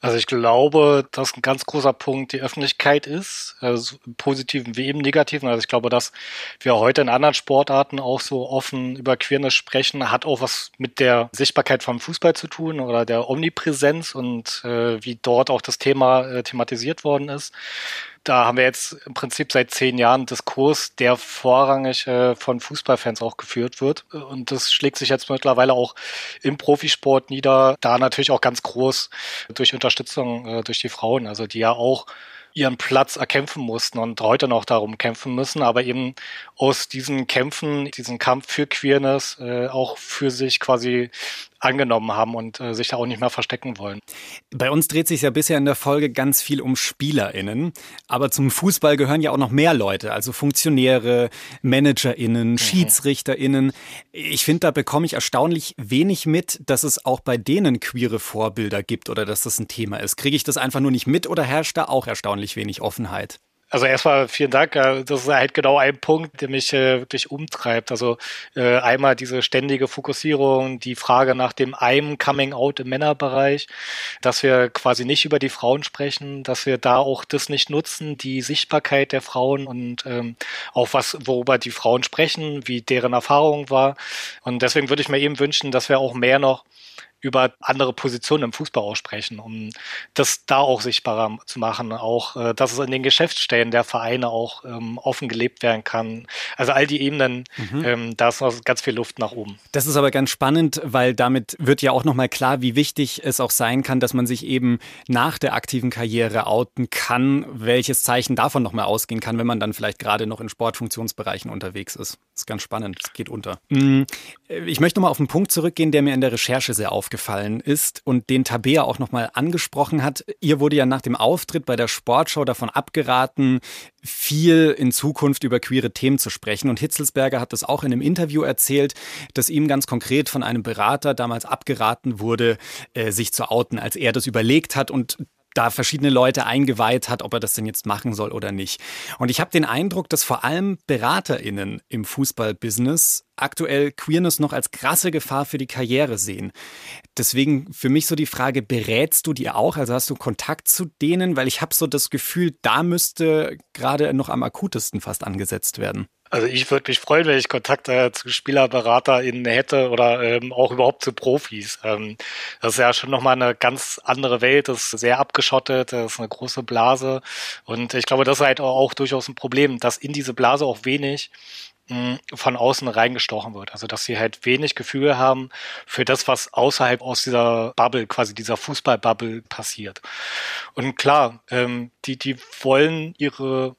Also ich glaube, dass ein ganz großer Punkt die Öffentlichkeit ist, also im positiven wie im negativen. Also ich glaube, dass wir heute in anderen Sportarten auch so offen über Queerness sprechen, hat auch was mit der Sichtbarkeit vom Fußball zu tun oder der Omnipräsenz und äh, wie dort auch das Thema äh, thematisiert worden ist da haben wir jetzt im Prinzip seit zehn Jahren Diskurs, der vorrangig äh, von Fußballfans auch geführt wird. Und das schlägt sich jetzt mittlerweile auch im Profisport nieder, da natürlich auch ganz groß durch Unterstützung äh, durch die Frauen, also die ja auch ihren Platz erkämpfen mussten und heute noch darum kämpfen müssen, aber eben aus diesen Kämpfen, diesen Kampf für Queerness äh, auch für sich quasi angenommen haben und äh, sich da auch nicht mehr verstecken wollen. Bei uns dreht sich ja bisher in der Folge ganz viel um SpielerInnen, aber zum Fußball gehören ja auch noch mehr Leute, also Funktionäre, ManagerInnen, mhm. SchiedsrichterInnen. Ich finde, da bekomme ich erstaunlich wenig mit, dass es auch bei denen queere Vorbilder gibt oder dass das ein Thema ist. Kriege ich das einfach nur nicht mit oder herrscht da auch erstaunlich wenig Offenheit? Also erstmal vielen Dank. Das ist halt genau ein Punkt, der mich äh, wirklich umtreibt. Also äh, einmal diese ständige Fokussierung, die Frage nach dem einem Coming Out im Männerbereich, dass wir quasi nicht über die Frauen sprechen, dass wir da auch das nicht nutzen, die Sichtbarkeit der Frauen und ähm, auch was, worüber die Frauen sprechen, wie deren Erfahrung war. Und deswegen würde ich mir eben wünschen, dass wir auch mehr noch über andere Positionen im Fußball aussprechen, um das da auch sichtbarer zu machen, auch äh, dass es in den Geschäftsstellen der Vereine auch ähm, offen gelebt werden kann. Also all die Ebenen, mhm. ähm, da ist noch ganz viel Luft nach oben. Das ist aber ganz spannend, weil damit wird ja auch nochmal klar, wie wichtig es auch sein kann, dass man sich eben nach der aktiven Karriere outen kann, welches Zeichen davon nochmal ausgehen kann, wenn man dann vielleicht gerade noch in Sportfunktionsbereichen unterwegs ist. Das ist ganz spannend, es geht unter. Mm, ich möchte nochmal auf einen Punkt zurückgehen, der mir in der Recherche sehr aufgefallen aufgefallen ist und den Tabea auch nochmal angesprochen hat. Ihr wurde ja nach dem Auftritt bei der Sportschau davon abgeraten, viel in Zukunft über queere Themen zu sprechen. Und Hitzelsberger hat das auch in einem Interview erzählt, dass ihm ganz konkret von einem Berater damals abgeraten wurde, äh, sich zu outen, als er das überlegt hat und da verschiedene Leute eingeweiht hat, ob er das denn jetzt machen soll oder nicht. Und ich habe den Eindruck, dass vor allem BeraterInnen im Fußballbusiness aktuell Queerness noch als krasse Gefahr für die Karriere sehen. Deswegen für mich so die Frage, berätst du die auch? Also hast du Kontakt zu denen? Weil ich habe so das Gefühl, da müsste gerade noch am akutesten fast angesetzt werden. Also ich würde mich freuen, wenn ich Kontakt äh, zu SpielerberaterInnen hätte oder ähm, auch überhaupt zu Profis. Ähm, das ist ja schon nochmal eine ganz andere Welt, das ist sehr abgeschottet, das ist eine große Blase. Und ich glaube, das ist halt auch, durchaus ein Problem, dass in diese Blase auch wenig mh, von außen reingestochen wird. Also dass sie halt wenig Gefühl haben für das, was außerhalb aus dieser Bubble, quasi dieser Fußballbubble passiert. Und klar, ähm, die, die wollen ihre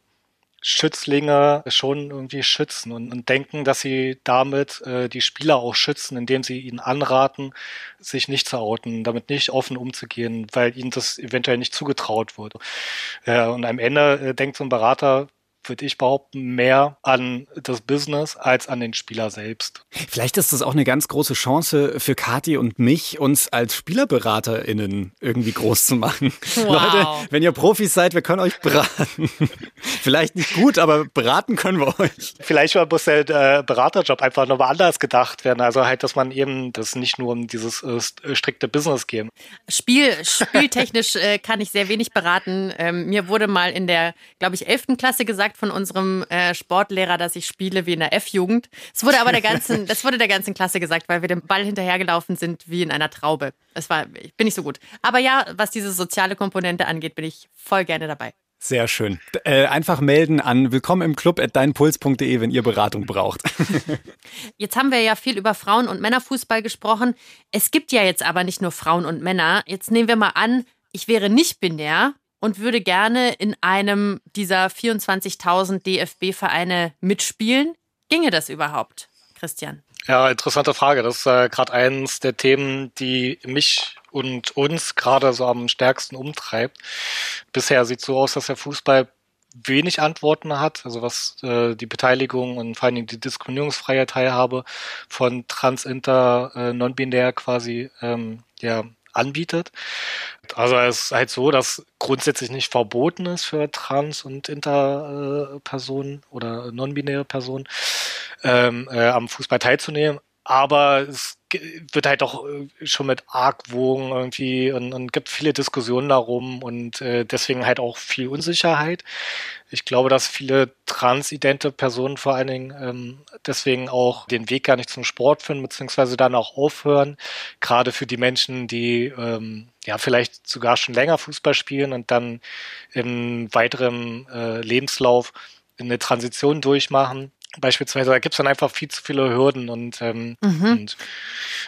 Schützlinge schon irgendwie schützen und, und denken, dass sie damit äh, die Spieler auch schützen, indem sie ihnen anraten, sich nicht zu outen, damit nicht offen umzugehen, weil ihnen das eventuell nicht zugetraut wurde. Äh, und am Ende äh, denkt so ein Berater, würde ich behaupten, mehr an das Business als an den Spieler selbst. Vielleicht ist das auch eine ganz große Chance für Kati und mich, uns als SpielerberaterInnen irgendwie groß zu machen. Wow. Leute, wenn ihr Profis seid, wir können euch beraten. Vielleicht nicht gut, aber beraten können wir euch. Vielleicht muss der äh, Beraterjob einfach nochmal anders gedacht werden. Also halt, dass man eben das nicht nur um dieses äh, äh strikte Business geht. Spiel, spieltechnisch äh, kann ich sehr wenig beraten. Ähm, mir wurde mal in der, glaube ich, elften Klasse gesagt, gesagt von unserem äh, Sportlehrer, dass ich spiele wie in der F-Jugend. Es wurde aber der ganzen, das wurde der ganzen Klasse gesagt, weil wir dem Ball hinterhergelaufen sind wie in einer Traube. Es war, ich bin nicht so gut. Aber ja, was diese soziale Komponente angeht, bin ich voll gerne dabei. Sehr schön. Äh, einfach melden an willkommen im Club at deinpuls.de, wenn ihr Beratung braucht. jetzt haben wir ja viel über Frauen- und Männerfußball gesprochen. Es gibt ja jetzt aber nicht nur Frauen und Männer. Jetzt nehmen wir mal an, ich wäre nicht binär und würde gerne in einem dieser 24.000 DFB-Vereine mitspielen. Ginge das überhaupt, Christian? Ja, interessante Frage. Das ist äh, gerade eines der Themen, die mich und uns gerade so am stärksten umtreibt. Bisher sieht es so aus, dass der Fußball wenig Antworten hat, also was äh, die Beteiligung und vor allen Dingen die diskriminierungsfreie Teilhabe von trans, inter, äh, non-binär quasi ähm, ja, anbietet. Also es ist halt so, dass grundsätzlich nicht verboten ist für trans- und inter-Personen oder non-binäre Personen ähm, äh, am Fußball teilzunehmen, aber es wird halt auch äh, schon mit Argwogen irgendwie und, und gibt viele Diskussionen darum und äh, deswegen halt auch viel Unsicherheit. Ich glaube, dass viele transidente Personen vor allen Dingen ähm, deswegen auch den Weg gar nicht zum Sport finden, beziehungsweise dann auch aufhören. Gerade für die Menschen, die ähm, ja vielleicht sogar schon länger Fußball spielen und dann im weiteren äh, Lebenslauf eine Transition durchmachen Beispielsweise, da gibt es dann einfach viel zu viele Hürden und, ähm, mhm. und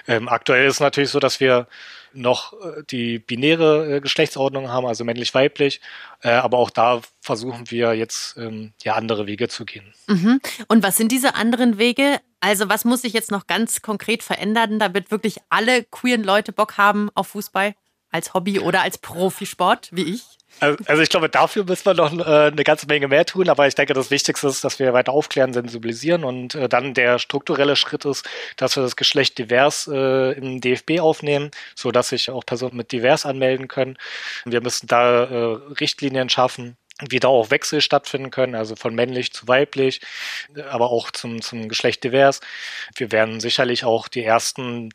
ähm, aktuell ist es natürlich so, dass wir noch äh, die binäre äh, Geschlechtsordnung haben, also männlich-weiblich, äh, aber auch da versuchen wir jetzt ähm, ja andere Wege zu gehen. Mhm. Und was sind diese anderen Wege? Also was muss sich jetzt noch ganz konkret verändern, damit wirklich alle queeren Leute Bock haben auf Fußball als Hobby oder als Profisport, wie ich? Also, also ich glaube, dafür müssen wir noch äh, eine ganze Menge mehr tun, aber ich denke, das Wichtigste ist, dass wir weiter aufklären, sensibilisieren und äh, dann der strukturelle Schritt ist, dass wir das Geschlecht divers äh, im DFB aufnehmen, so dass sich auch Personen mit divers anmelden können. Wir müssen da äh, Richtlinien schaffen, wie da auch Wechsel stattfinden können, also von männlich zu weiblich, aber auch zum, zum Geschlecht divers. Wir werden sicherlich auch die ersten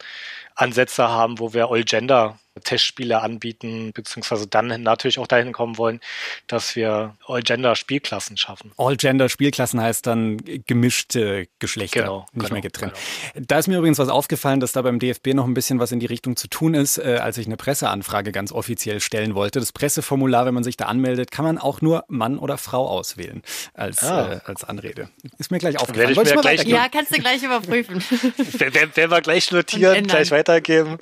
Ansätze haben, wo wir All Gender Testspiele anbieten, beziehungsweise dann natürlich auch dahin kommen wollen, dass wir All-Gender-Spielklassen schaffen. All-Gender-Spielklassen heißt dann gemischte Geschlechter, genau, nicht genau, mehr getrennt. Genau. Da ist mir übrigens was aufgefallen, dass da beim DFB noch ein bisschen was in die Richtung zu tun ist, äh, als ich eine Presseanfrage ganz offiziell stellen wollte. Das Presseformular, wenn man sich da anmeldet, kann man auch nur Mann oder Frau auswählen als, ah. äh, als Anrede. Ist mir gleich aufgefallen. Ich mir gleich ja, kannst du gleich überprüfen. Werden wir gleich notieren, gleich weitergeben.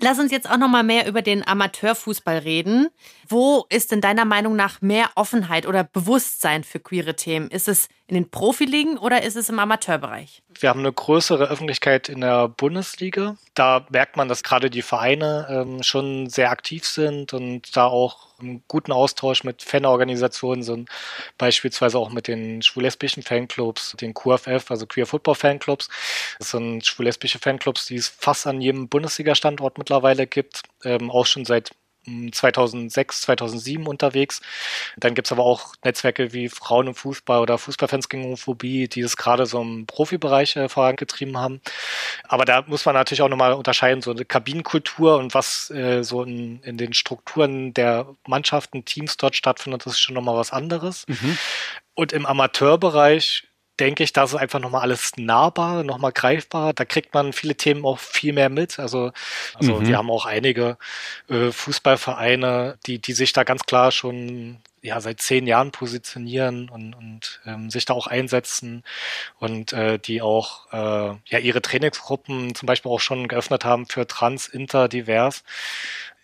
Lass uns jetzt auch noch mal mehr mehr über den Amateurfußball reden. Wo ist in deiner Meinung nach mehr Offenheit oder Bewusstsein für queere Themen? Ist es in den Profiligen oder ist es im Amateurbereich? Wir haben eine größere Öffentlichkeit in der Bundesliga. Da merkt man, dass gerade die Vereine ähm, schon sehr aktiv sind und da auch einen guten Austausch mit Fanorganisationen sind, beispielsweise auch mit den schwul-lesbischen Fanclubs, den QFF, also Queer Football Fanclubs. Das sind schwul-lesbische Fanclubs, die es fast an jedem Bundesliga-Standort mittlerweile gibt, ähm, auch schon seit 2006, 2007 unterwegs. Dann gibt es aber auch Netzwerke wie Frauen im Fußball oder Fußballfans gegen Homophobie, die das gerade so im Profibereich äh, vorangetrieben haben. Aber da muss man natürlich auch nochmal unterscheiden, so eine Kabinenkultur und was äh, so in, in, den Strukturen der Mannschaften, Teams dort stattfindet, das ist schon nochmal was anderes. Mhm. Und im Amateurbereich denke ich, da ist einfach nochmal alles nahbar, nochmal greifbar. Da kriegt man viele Themen auch viel mehr mit. Also, also mhm. wir haben auch einige äh, Fußballvereine, die, die sich da ganz klar schon ja seit zehn Jahren positionieren und, und ähm, sich da auch einsetzen und äh, die auch äh, ja ihre Trainingsgruppen zum Beispiel auch schon geöffnet haben für Trans, Inter, Divers.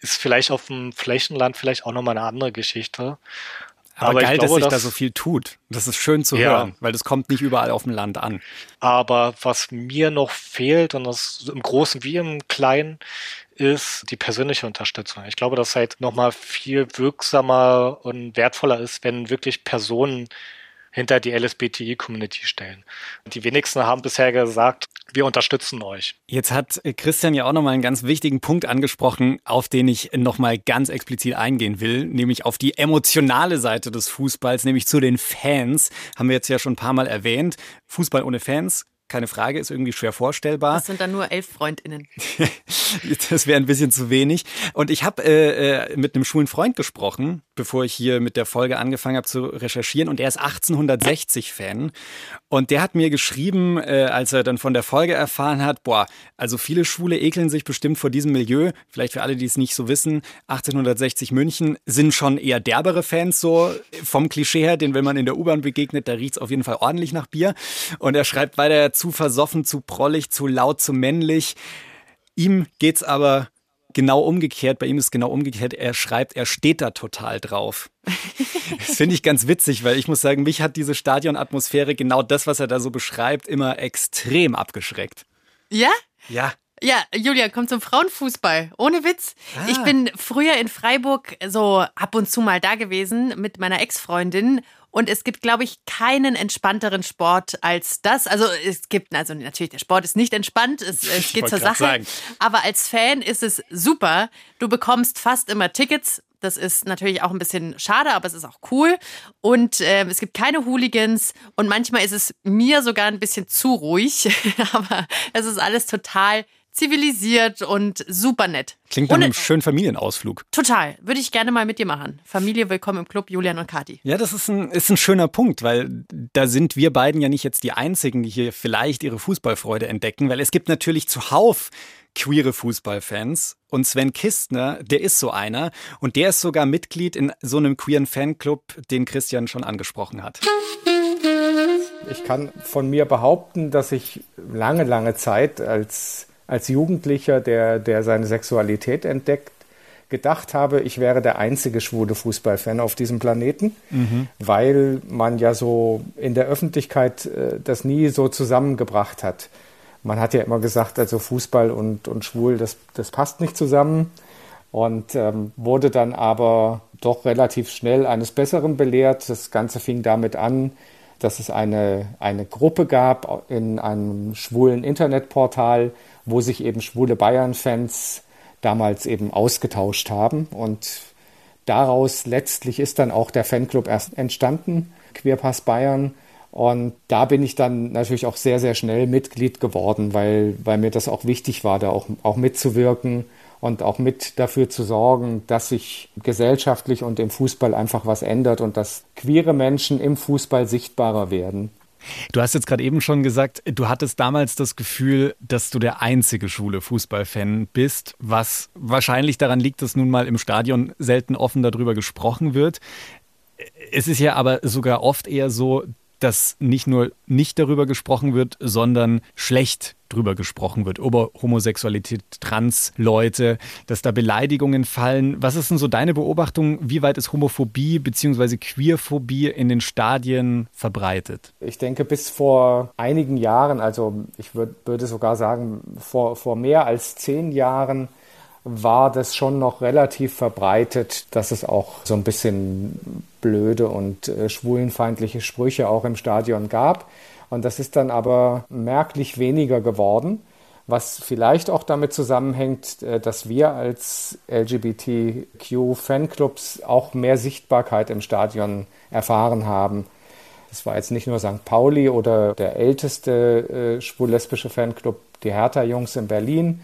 Ist vielleicht auf dem Flächenland vielleicht auch nochmal eine andere Geschichte. Aber, aber geil, glaube, dass sich da so viel tut. Das ist schön zu ja. hören, weil das kommt nicht überall auf dem Land an. Aber was mir noch fehlt, und das im Großen wie im Kleinen, ist die persönliche Unterstützung. Ich glaube, dass halt nochmal viel wirksamer und wertvoller ist, wenn wirklich Personen hinter die LSBTI-Community stellen. Die wenigsten haben bisher gesagt, wir unterstützen euch. Jetzt hat Christian ja auch nochmal einen ganz wichtigen Punkt angesprochen, auf den ich nochmal ganz explizit eingehen will, nämlich auf die emotionale Seite des Fußballs, nämlich zu den Fans. Haben wir jetzt ja schon ein paar Mal erwähnt. Fußball ohne Fans keine Frage, ist irgendwie schwer vorstellbar. Das sind dann nur elf FreundInnen. das wäre ein bisschen zu wenig. Und ich habe äh, äh, mit einem schwulen Freund gesprochen, bevor ich hier mit der Folge angefangen habe zu recherchieren. Und er ist 1860-Fan. Und der hat mir geschrieben, äh, als er dann von der Folge erfahren hat, boah, also viele Schwule ekeln sich bestimmt vor diesem Milieu. Vielleicht für alle, die es nicht so wissen, 1860 München sind schon eher derbere Fans so vom Klischee her, den wenn man in der U-Bahn begegnet, da riecht es auf jeden Fall ordentlich nach Bier. Und er schreibt weiter, zu versoffen, zu prollig, zu laut, zu männlich. Ihm geht's aber genau umgekehrt. Bei ihm ist es genau umgekehrt. Er schreibt, er steht da total drauf. Das finde ich ganz witzig, weil ich muss sagen, mich hat diese Stadionatmosphäre, genau das, was er da so beschreibt, immer extrem abgeschreckt. Ja? Ja. Ja, Julia, komm zum Frauenfußball. Ohne Witz. Ah. Ich bin früher in Freiburg so ab und zu mal da gewesen mit meiner Ex-Freundin. Und es gibt, glaube ich, keinen entspannteren Sport als das. Also es gibt, also natürlich, der Sport ist nicht entspannt, es, es geht zur Sache. sagen. Aber als Fan ist es super. Du bekommst fast immer Tickets. Das ist natürlich auch ein bisschen schade, aber es ist auch cool. Und ähm, es gibt keine Hooligans und manchmal ist es mir sogar ein bisschen zu ruhig. aber es ist alles total zivilisiert und super nett. Klingt nach einem schönen Familienausflug. Total. Würde ich gerne mal mit dir machen. Familie willkommen im Club, Julian und Kati. Ja, das ist ein, ist ein schöner Punkt, weil da sind wir beiden ja nicht jetzt die Einzigen, die hier vielleicht ihre Fußballfreude entdecken, weil es gibt natürlich zuhauf queere Fußballfans und Sven Kistner, der ist so einer und der ist sogar Mitglied in so einem queeren Fanclub, den Christian schon angesprochen hat. Ich kann von mir behaupten, dass ich lange, lange Zeit als, als Jugendlicher, der, der seine Sexualität entdeckt, gedacht habe, ich wäre der einzige schwule Fußballfan auf diesem Planeten, weil man ja so in der Öffentlichkeit äh, das nie so zusammengebracht hat. Man hat ja immer gesagt, also Fußball und, und schwul, das, das passt nicht zusammen und ähm, wurde dann aber doch relativ schnell eines Besseren belehrt. Das Ganze fing damit an, dass es eine, eine Gruppe gab in einem schwulen Internetportal, wo sich eben schwule Bayern-Fans damals eben ausgetauscht haben. Und daraus letztlich ist dann auch der Fanclub erst entstanden, Queerpass Bayern. Und da bin ich dann natürlich auch sehr, sehr schnell Mitglied geworden, weil, weil mir das auch wichtig war, da auch, auch mitzuwirken und auch mit dafür zu sorgen, dass sich gesellschaftlich und im Fußball einfach was ändert und dass queere Menschen im Fußball sichtbarer werden. Du hast jetzt gerade eben schon gesagt, du hattest damals das Gefühl, dass du der einzige schwule Fußballfan bist, was wahrscheinlich daran liegt, dass nun mal im Stadion selten offen darüber gesprochen wird. Es ist ja aber sogar oft eher so, dass nicht nur nicht darüber gesprochen wird, sondern schlecht drüber gesprochen wird, über Homosexualität, Trans-Leute, dass da Beleidigungen fallen. Was ist denn so deine Beobachtung? Wie weit ist Homophobie bzw. Queerphobie in den Stadien verbreitet? Ich denke, bis vor einigen Jahren, also ich würd, würde sogar sagen, vor, vor mehr als zehn Jahren, war das schon noch relativ verbreitet, dass es auch so ein bisschen blöde und äh, schwulenfeindliche Sprüche auch im Stadion gab. Und das ist dann aber merklich weniger geworden, was vielleicht auch damit zusammenhängt, äh, dass wir als LGBTQ-Fanclubs auch mehr Sichtbarkeit im Stadion erfahren haben. Das war jetzt nicht nur St. Pauli oder der älteste äh, schwul-lesbische Fanclub, die Hertha-Jungs in Berlin.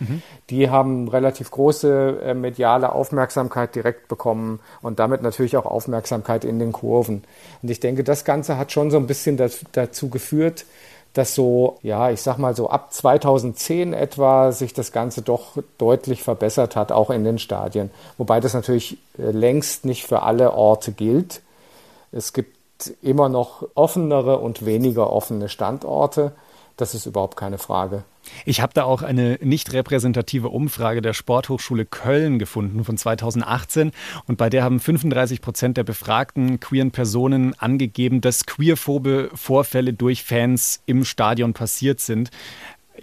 Die haben relativ große äh, mediale Aufmerksamkeit direkt bekommen und damit natürlich auch Aufmerksamkeit in den Kurven. Und ich denke, das Ganze hat schon so ein bisschen das, dazu geführt, dass so, ja, ich sag mal so ab 2010 etwa sich das Ganze doch deutlich verbessert hat, auch in den Stadien. Wobei das natürlich äh, längst nicht für alle Orte gilt. Es gibt immer noch offenere und weniger offene Standorte. Das ist überhaupt keine Frage. Ich habe da auch eine nicht repräsentative Umfrage der Sporthochschule Köln gefunden von 2018 und bei der haben 35 Prozent der befragten queeren Personen angegeben, dass queerphobe Vorfälle durch Fans im Stadion passiert sind.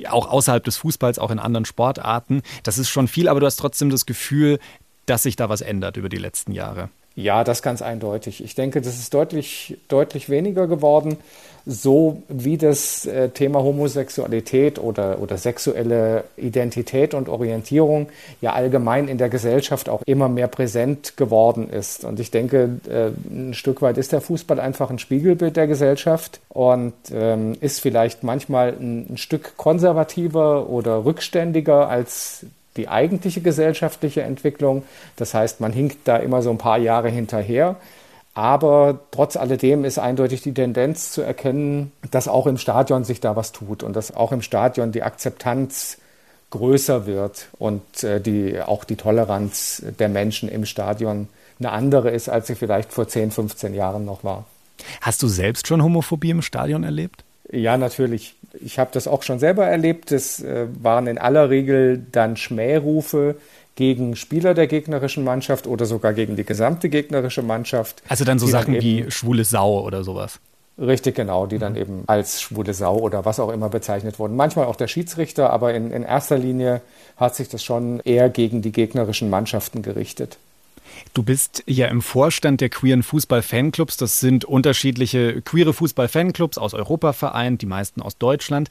Auch außerhalb des Fußballs, auch in anderen Sportarten. Das ist schon viel, aber du hast trotzdem das Gefühl, dass sich da was ändert über die letzten Jahre. Ja, das ganz eindeutig. Ich denke, das ist deutlich, deutlich weniger geworden so wie das äh, Thema Homosexualität oder, oder sexuelle Identität und Orientierung ja allgemein in der Gesellschaft auch immer mehr präsent geworden ist. Und ich denke, äh, ein Stück weit ist der Fußball einfach ein Spiegelbild der Gesellschaft und ähm, ist vielleicht manchmal ein, ein Stück konservativer oder rückständiger als die eigentliche gesellschaftliche Entwicklung. Das heißt, man hinkt da immer so ein paar Jahre hinterher. Aber trotz alledem ist eindeutig die Tendenz zu erkennen, dass auch im Stadion sich da was tut und dass auch im Stadion die Akzeptanz größer wird und äh, die, auch die Toleranz der Menschen im Stadion eine andere ist, als sie vielleicht vor 10, 15 Jahren noch war. Hast du selbst schon Homophobie im Stadion erlebt? Ja, natürlich. Ich habe das auch schon selber erlebt. Es äh, waren in aller Regel dann Schmährufe, gegen Spieler der gegnerischen Mannschaft oder sogar gegen die gesamte gegnerische Mannschaft. Also dann so Sachen dann wie schwule Sau oder sowas. Richtig, genau, die dann eben als schwule Sau oder was auch immer bezeichnet wurden. Manchmal auch der Schiedsrichter, aber in, in erster Linie hat sich das schon eher gegen die gegnerischen Mannschaften gerichtet. Du bist ja im Vorstand der queeren Fußball-Fanclubs. Das sind unterschiedliche queere Fußball-Fanclubs aus Europa vereint, die meisten aus Deutschland.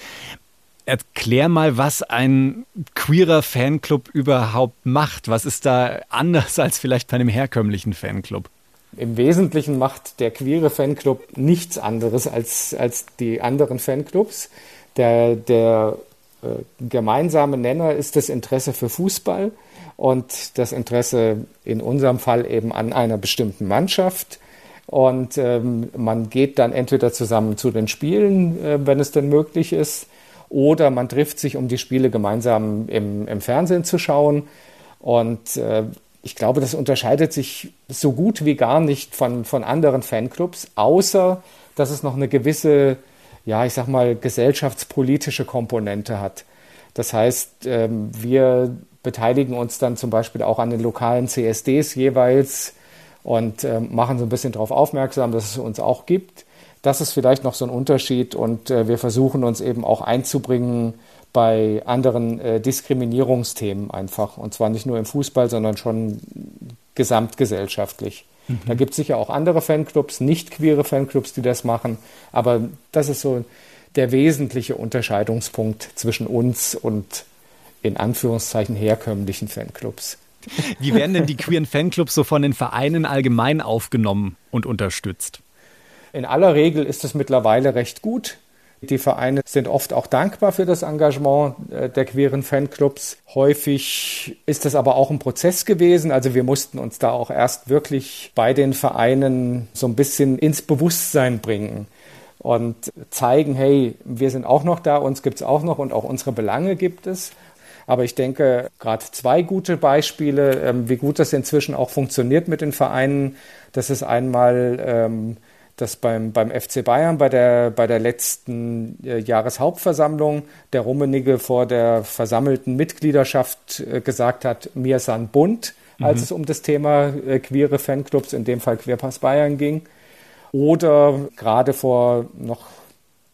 Erklär mal, was ein queerer Fanclub überhaupt macht. Was ist da anders als vielleicht bei einem herkömmlichen Fanclub? Im Wesentlichen macht der queere Fanclub nichts anderes als, als die anderen Fanclubs. Der, der äh, gemeinsame Nenner ist das Interesse für Fußball und das Interesse in unserem Fall eben an einer bestimmten Mannschaft. Und ähm, man geht dann entweder zusammen zu den Spielen, äh, wenn es denn möglich ist, oder man trifft sich, um die Spiele gemeinsam im, im Fernsehen zu schauen. Und äh, ich glaube, das unterscheidet sich so gut wie gar nicht von, von anderen Fanclubs, außer dass es noch eine gewisse, ja, ich sag mal, gesellschaftspolitische Komponente hat. Das heißt, ähm, wir beteiligen uns dann zum Beispiel auch an den lokalen CSDs jeweils und äh, machen so ein bisschen darauf aufmerksam, dass es uns auch gibt. Das ist vielleicht noch so ein Unterschied und äh, wir versuchen uns eben auch einzubringen bei anderen äh, Diskriminierungsthemen einfach. Und zwar nicht nur im Fußball, sondern schon gesamtgesellschaftlich. Mhm. Da gibt es sicher auch andere Fanclubs, nicht queere Fanclubs, die das machen. Aber das ist so der wesentliche Unterscheidungspunkt zwischen uns und in Anführungszeichen herkömmlichen Fanclubs. Wie werden denn die queeren Fanclubs so von den Vereinen allgemein aufgenommen und unterstützt? In aller Regel ist es mittlerweile recht gut. Die Vereine sind oft auch dankbar für das Engagement äh, der queeren Fanclubs. Häufig ist es aber auch ein Prozess gewesen. Also wir mussten uns da auch erst wirklich bei den Vereinen so ein bisschen ins Bewusstsein bringen und zeigen, hey, wir sind auch noch da, uns gibt es auch noch und auch unsere Belange gibt es. Aber ich denke, gerade zwei gute Beispiele, ähm, wie gut das inzwischen auch funktioniert mit den Vereinen. Das ist einmal ähm, dass beim, beim FC Bayern bei der, bei der letzten äh, Jahreshauptversammlung der Rummenigge vor der versammelten Mitgliedschaft äh, gesagt hat, mir san bunt, als mhm. es um das Thema äh, queere Fanclubs, in dem Fall Queerpass Bayern ging. Oder gerade vor noch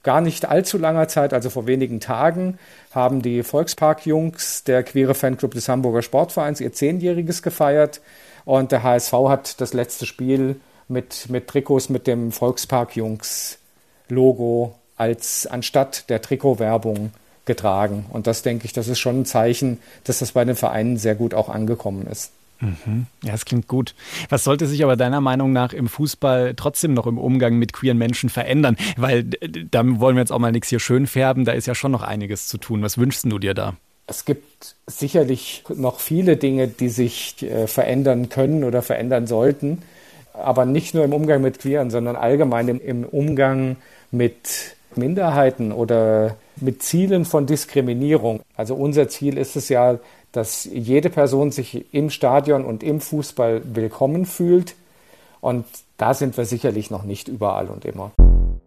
gar nicht allzu langer Zeit, also vor wenigen Tagen, haben die Volkspark-Jungs, der queere Fanclub des Hamburger Sportvereins, ihr Zehnjähriges gefeiert. Und der HSV hat das letzte Spiel mit, mit Trikots mit dem Volkspark-Jungs-Logo als anstatt der Trikotwerbung getragen. Und das denke ich, das ist schon ein Zeichen, dass das bei den Vereinen sehr gut auch angekommen ist. Mhm. Ja, das klingt gut. Was sollte sich aber deiner Meinung nach im Fußball trotzdem noch im Umgang mit queeren Menschen verändern? Weil da wollen wir jetzt auch mal nichts hier schön färben, da ist ja schon noch einiges zu tun. Was wünschst du dir da? Es gibt sicherlich noch viele Dinge, die sich äh, verändern können oder verändern sollten aber nicht nur im Umgang mit Queeren, sondern allgemein im, im Umgang mit Minderheiten oder mit Zielen von Diskriminierung. Also unser Ziel ist es ja, dass jede Person sich im Stadion und im Fußball willkommen fühlt. Und da sind wir sicherlich noch nicht überall und immer.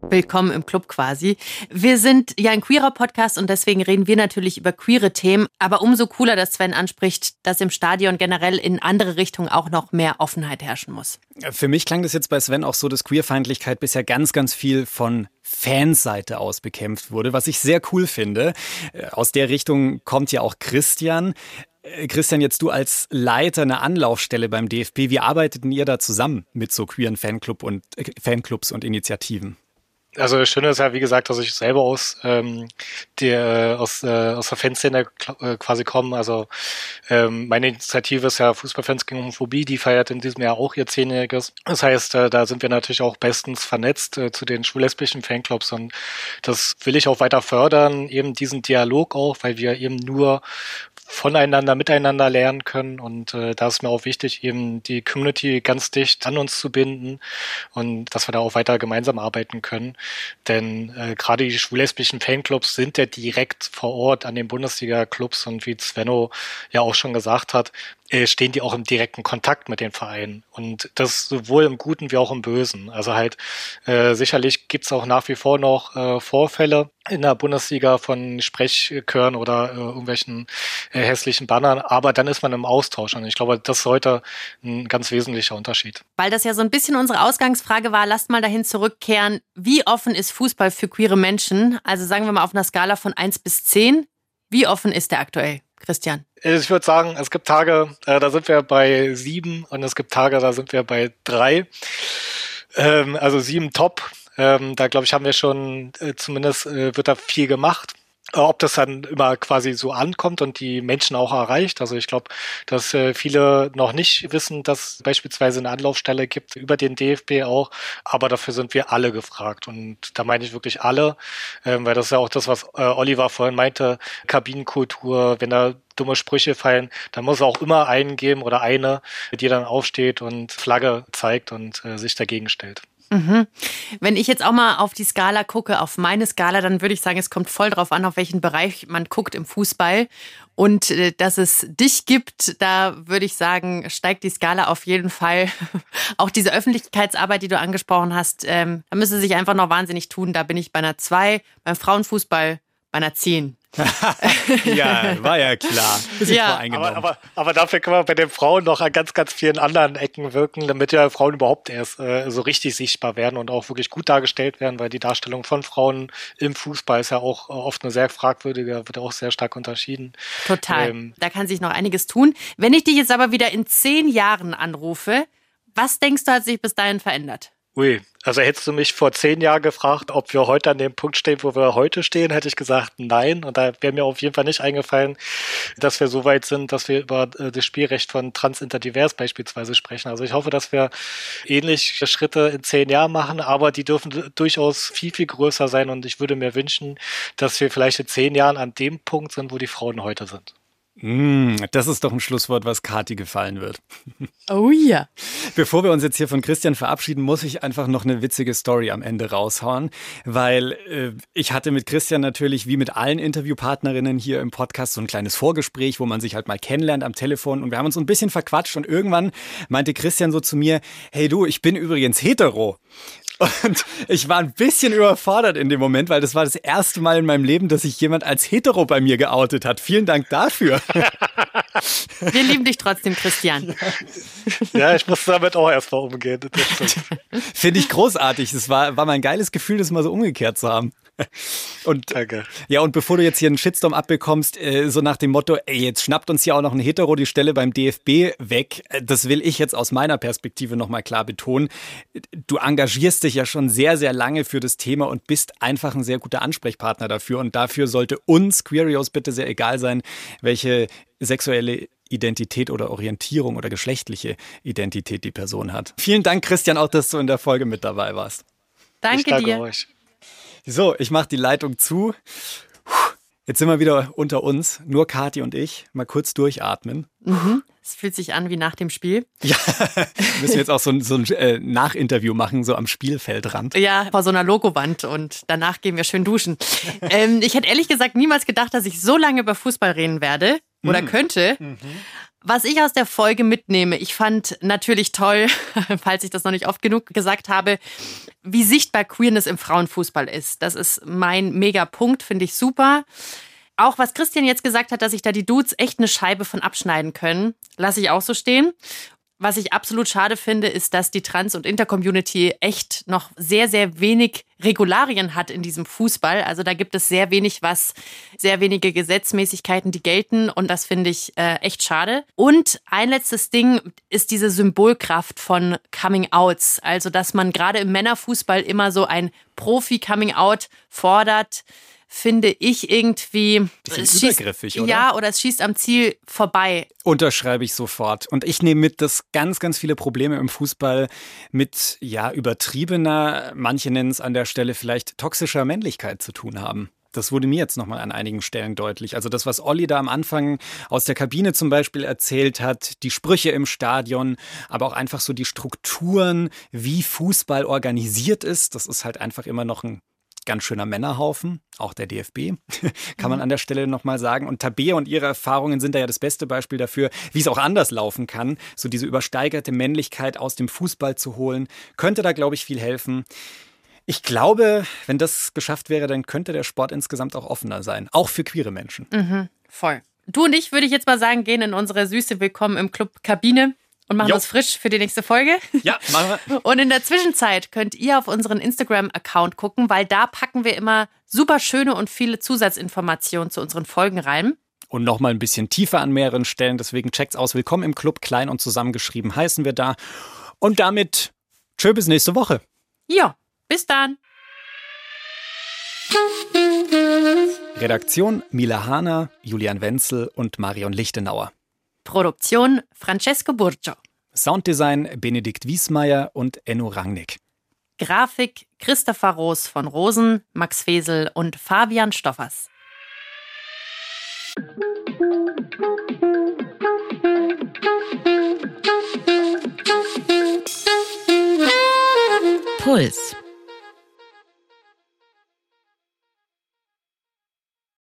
Willkommen im Club quasi. Wir sind ja ein queerer Podcast und deswegen reden wir natürlich über queere Themen. Aber umso cooler, dass Sven anspricht, dass im Stadion generell in andere Richtungen auch noch mehr Offenheit herrschen muss. Für mich klang das jetzt bei Sven auch so, dass Queerfeindlichkeit bisher ganz, ganz viel von Fansseite aus bekämpft wurde, was ich sehr cool finde. Aus der Richtung kommt ja auch Christian. Äh, Christian, jetzt du als Leiter einer Anlaufstelle beim DFB, wie arbeitet ihr da zusammen mit so queeren Fanclub und, äh, Fanclubs und Initiativen? Also das Schöne ist ja, wie gesagt, dass ich selber aus ähm, der aus, äh, aus der Fanszene äh, quasi komme. Also ähm, meine Initiative ist ja Fußballfans gegen Homophobie, die feiert in diesem Jahr auch ihr Zehnjähriges. Das heißt, äh, da sind wir natürlich auch bestens vernetzt äh, zu den schwul-lesbischen Fanclubs und das will ich auch weiter fördern, eben diesen Dialog auch, weil wir eben nur voneinander, miteinander lernen können. Und äh, da ist mir auch wichtig, eben die Community ganz dicht an uns zu binden und dass wir da auch weiter gemeinsam arbeiten können. Denn äh, gerade die schwul-lesbischen Fanclubs sind ja direkt vor Ort an den Bundesliga-Clubs und wie Svenno ja auch schon gesagt hat, stehen die auch im direkten Kontakt mit den Vereinen. Und das sowohl im Guten wie auch im Bösen. Also halt, äh, sicherlich gibt's auch nach wie vor noch äh, Vorfälle in der Bundesliga von Sprechchören oder äh, irgendwelchen äh, hässlichen Bannern, aber dann ist man im Austausch. Und ich glaube, das ist heute ein ganz wesentlicher Unterschied. Weil das ja so ein bisschen unsere Ausgangsfrage war, lasst mal dahin zurückkehren, wie offen ist Fußball für queere Menschen? Also sagen wir mal auf einer Skala von eins bis zehn. Wie offen ist der aktuell? Christian? Ich würde sagen, es gibt Tage, äh, da sind wir bei sieben und es gibt Tage, da sind wir bei drei. Ähm, also sieben top. Ähm, da glaube ich, haben wir schon, äh, zumindest äh, wird da viel gemacht. Äh, ob das dann immer quasi so ankommt und die Menschen auch erreicht. Also ich glaube, dass äh, viele noch nicht wissen, dass beispielsweise eine Anlaufstelle gibt über den DFB auch, aber dafür sind wir alle gefragt und da meine ich wirklich alle, ähm, weil das ist ja auch das, was äh, Oliver vorhin meinte, Kabinenkultur, wenn da dumme Sprüche fallen, dann muss auch immer einen geben oder eine, die dann aufsteht und Flagge zeigt und sich dagegen stellt. Mhm. Wenn ich jetzt auch mal auf die Skala gucke, auf meine Skala, dann würde ich sagen, es kommt voll drauf an, auf welchen Bereich man guckt im Fußball. Und äh, dass es dich gibt, da würde ich sagen, steigt die Skala auf jeden Fall. auch diese Öffentlichkeitsarbeit, die du angesprochen hast, ähm, da müsste sich einfach noch wahnsinnig tun. Da bin ich bei einer 2, beim Frauenfußball bei einer 10. ja, war ja klar. Ja, aber, aber, aber, dafür können wir bei den Frauen noch an ganz, ganz vielen anderen Ecken wirken, damit ja Frauen überhaupt erst äh, so richtig sichtbar werden und auch wirklich gut dargestellt werden, weil die Darstellung von Frauen im Fußball ist ja auch oft eine sehr fragwürdige, wird auch sehr stark unterschieden. Total. Ähm, da kann sich noch einiges tun. Wenn ich dich jetzt aber wieder in zehn Jahren anrufe, was denkst du, hat sich bis dahin verändert? Ui, also hättest du mich vor zehn Jahren gefragt, ob wir heute an dem Punkt stehen, wo wir heute stehen, hätte ich gesagt nein. Und da wäre mir auf jeden Fall nicht eingefallen, dass wir so weit sind, dass wir über äh, das Spielrecht von Trans Interdivers beispielsweise sprechen. Also ich hoffe, dass wir ähnliche Schritte in zehn Jahren machen, aber die dürfen durchaus viel, viel größer sein. Und ich würde mir wünschen, dass wir vielleicht in zehn Jahren an dem Punkt sind, wo die Frauen heute sind. Mm, das ist doch ein Schlusswort, was Kati gefallen wird. Oh ja. Bevor wir uns jetzt hier von Christian verabschieden, muss ich einfach noch eine witzige Story am Ende raushauen, weil äh, ich hatte mit Christian natürlich wie mit allen Interviewpartnerinnen hier im Podcast so ein kleines Vorgespräch, wo man sich halt mal kennenlernt am Telefon und wir haben uns ein bisschen verquatscht und irgendwann meinte Christian so zu mir, hey du, ich bin übrigens hetero. Und ich war ein bisschen überfordert in dem Moment, weil das war das erste Mal in meinem Leben, dass sich jemand als hetero bei mir geoutet hat. Vielen Dank dafür. Wir lieben dich trotzdem, Christian. Ja, ich muss damit auch erstmal umgehen. Finde ich großartig. Das war, war mein geiles Gefühl, das mal so umgekehrt zu haben. Und Danke. ja, und bevor du jetzt hier einen Shitstorm abbekommst, äh, so nach dem Motto, ey, jetzt schnappt uns ja auch noch ein Hetero die Stelle beim DFB weg, äh, das will ich jetzt aus meiner Perspektive nochmal klar betonen. Du engagierst dich ja schon sehr, sehr lange für das Thema und bist einfach ein sehr guter Ansprechpartner dafür. Und dafür sollte uns Queerios bitte sehr egal sein, welche sexuelle Identität oder Orientierung oder geschlechtliche Identität die Person hat. Vielen Dank, Christian, auch, dass du in der Folge mit dabei warst. Danke, ich danke dir. Euch. So, ich mache die Leitung zu. Jetzt sind wir wieder unter uns, nur Kati und ich. Mal kurz durchatmen. Mhm. Es fühlt sich an wie nach dem Spiel. Ja, müssen wir jetzt auch so ein, so ein äh, Nachinterview machen, so am Spielfeldrand. Ja, vor so einer Logowand und danach gehen wir schön duschen. ähm, ich hätte ehrlich gesagt niemals gedacht, dass ich so lange über Fußball reden werde oder mhm. könnte. Mhm. Was ich aus der Folge mitnehme, ich fand natürlich toll, falls ich das noch nicht oft genug gesagt habe, wie sichtbar Queerness im Frauenfußball ist. Das ist mein Mega-Punkt, finde ich super. Auch was Christian jetzt gesagt hat, dass sich da die Dudes echt eine Scheibe von abschneiden können, lasse ich auch so stehen. Was ich absolut schade finde, ist, dass die Trans- und Inter-Community echt noch sehr, sehr wenig Regularien hat in diesem Fußball. Also da gibt es sehr wenig was, sehr wenige Gesetzmäßigkeiten, die gelten. Und das finde ich äh, echt schade. Und ein letztes Ding ist diese Symbolkraft von Coming Outs. Also, dass man gerade im Männerfußball immer so ein Profi-Coming Out fordert finde ich irgendwie. Es übergriffig, oder? Ja, oder es schießt am Ziel vorbei. Unterschreibe ich sofort. Und ich nehme mit, dass ganz, ganz viele Probleme im Fußball mit, ja, übertriebener, manche nennen es an der Stelle vielleicht toxischer Männlichkeit zu tun haben. Das wurde mir jetzt nochmal an einigen Stellen deutlich. Also das, was Olli da am Anfang aus der Kabine zum Beispiel erzählt hat, die Sprüche im Stadion, aber auch einfach so die Strukturen, wie Fußball organisiert ist, das ist halt einfach immer noch ein ganz schöner Männerhaufen, auch der DFB, kann man mhm. an der Stelle nochmal sagen. Und Tabea und ihre Erfahrungen sind da ja das beste Beispiel dafür, wie es auch anders laufen kann. So diese übersteigerte Männlichkeit aus dem Fußball zu holen, könnte da, glaube ich, viel helfen. Ich glaube, wenn das geschafft wäre, dann könnte der Sport insgesamt auch offener sein, auch für queere Menschen. Mhm, voll. Du und ich, würde ich jetzt mal sagen, gehen in unsere süße Willkommen im Club Kabine und machen jo. uns frisch für die nächste Folge. Ja, machen wir. Und in der Zwischenzeit könnt ihr auf unseren Instagram-Account gucken, weil da packen wir immer super schöne und viele Zusatzinformationen zu unseren Folgen rein. Und nochmal ein bisschen tiefer an mehreren Stellen. Deswegen checkt's aus. Willkommen im Club, klein und zusammengeschrieben heißen wir da. Und damit, tschö bis nächste Woche. Ja, bis dann. Redaktion Mila Hahner, Julian Wenzel und Marion Lichtenauer. Produktion Francesco Burgio. Sounddesign Benedikt Wiesmeier und Enno Rangnick. Grafik Christopher Roos von Rosen, Max Fesel und Fabian Stoffers. Puls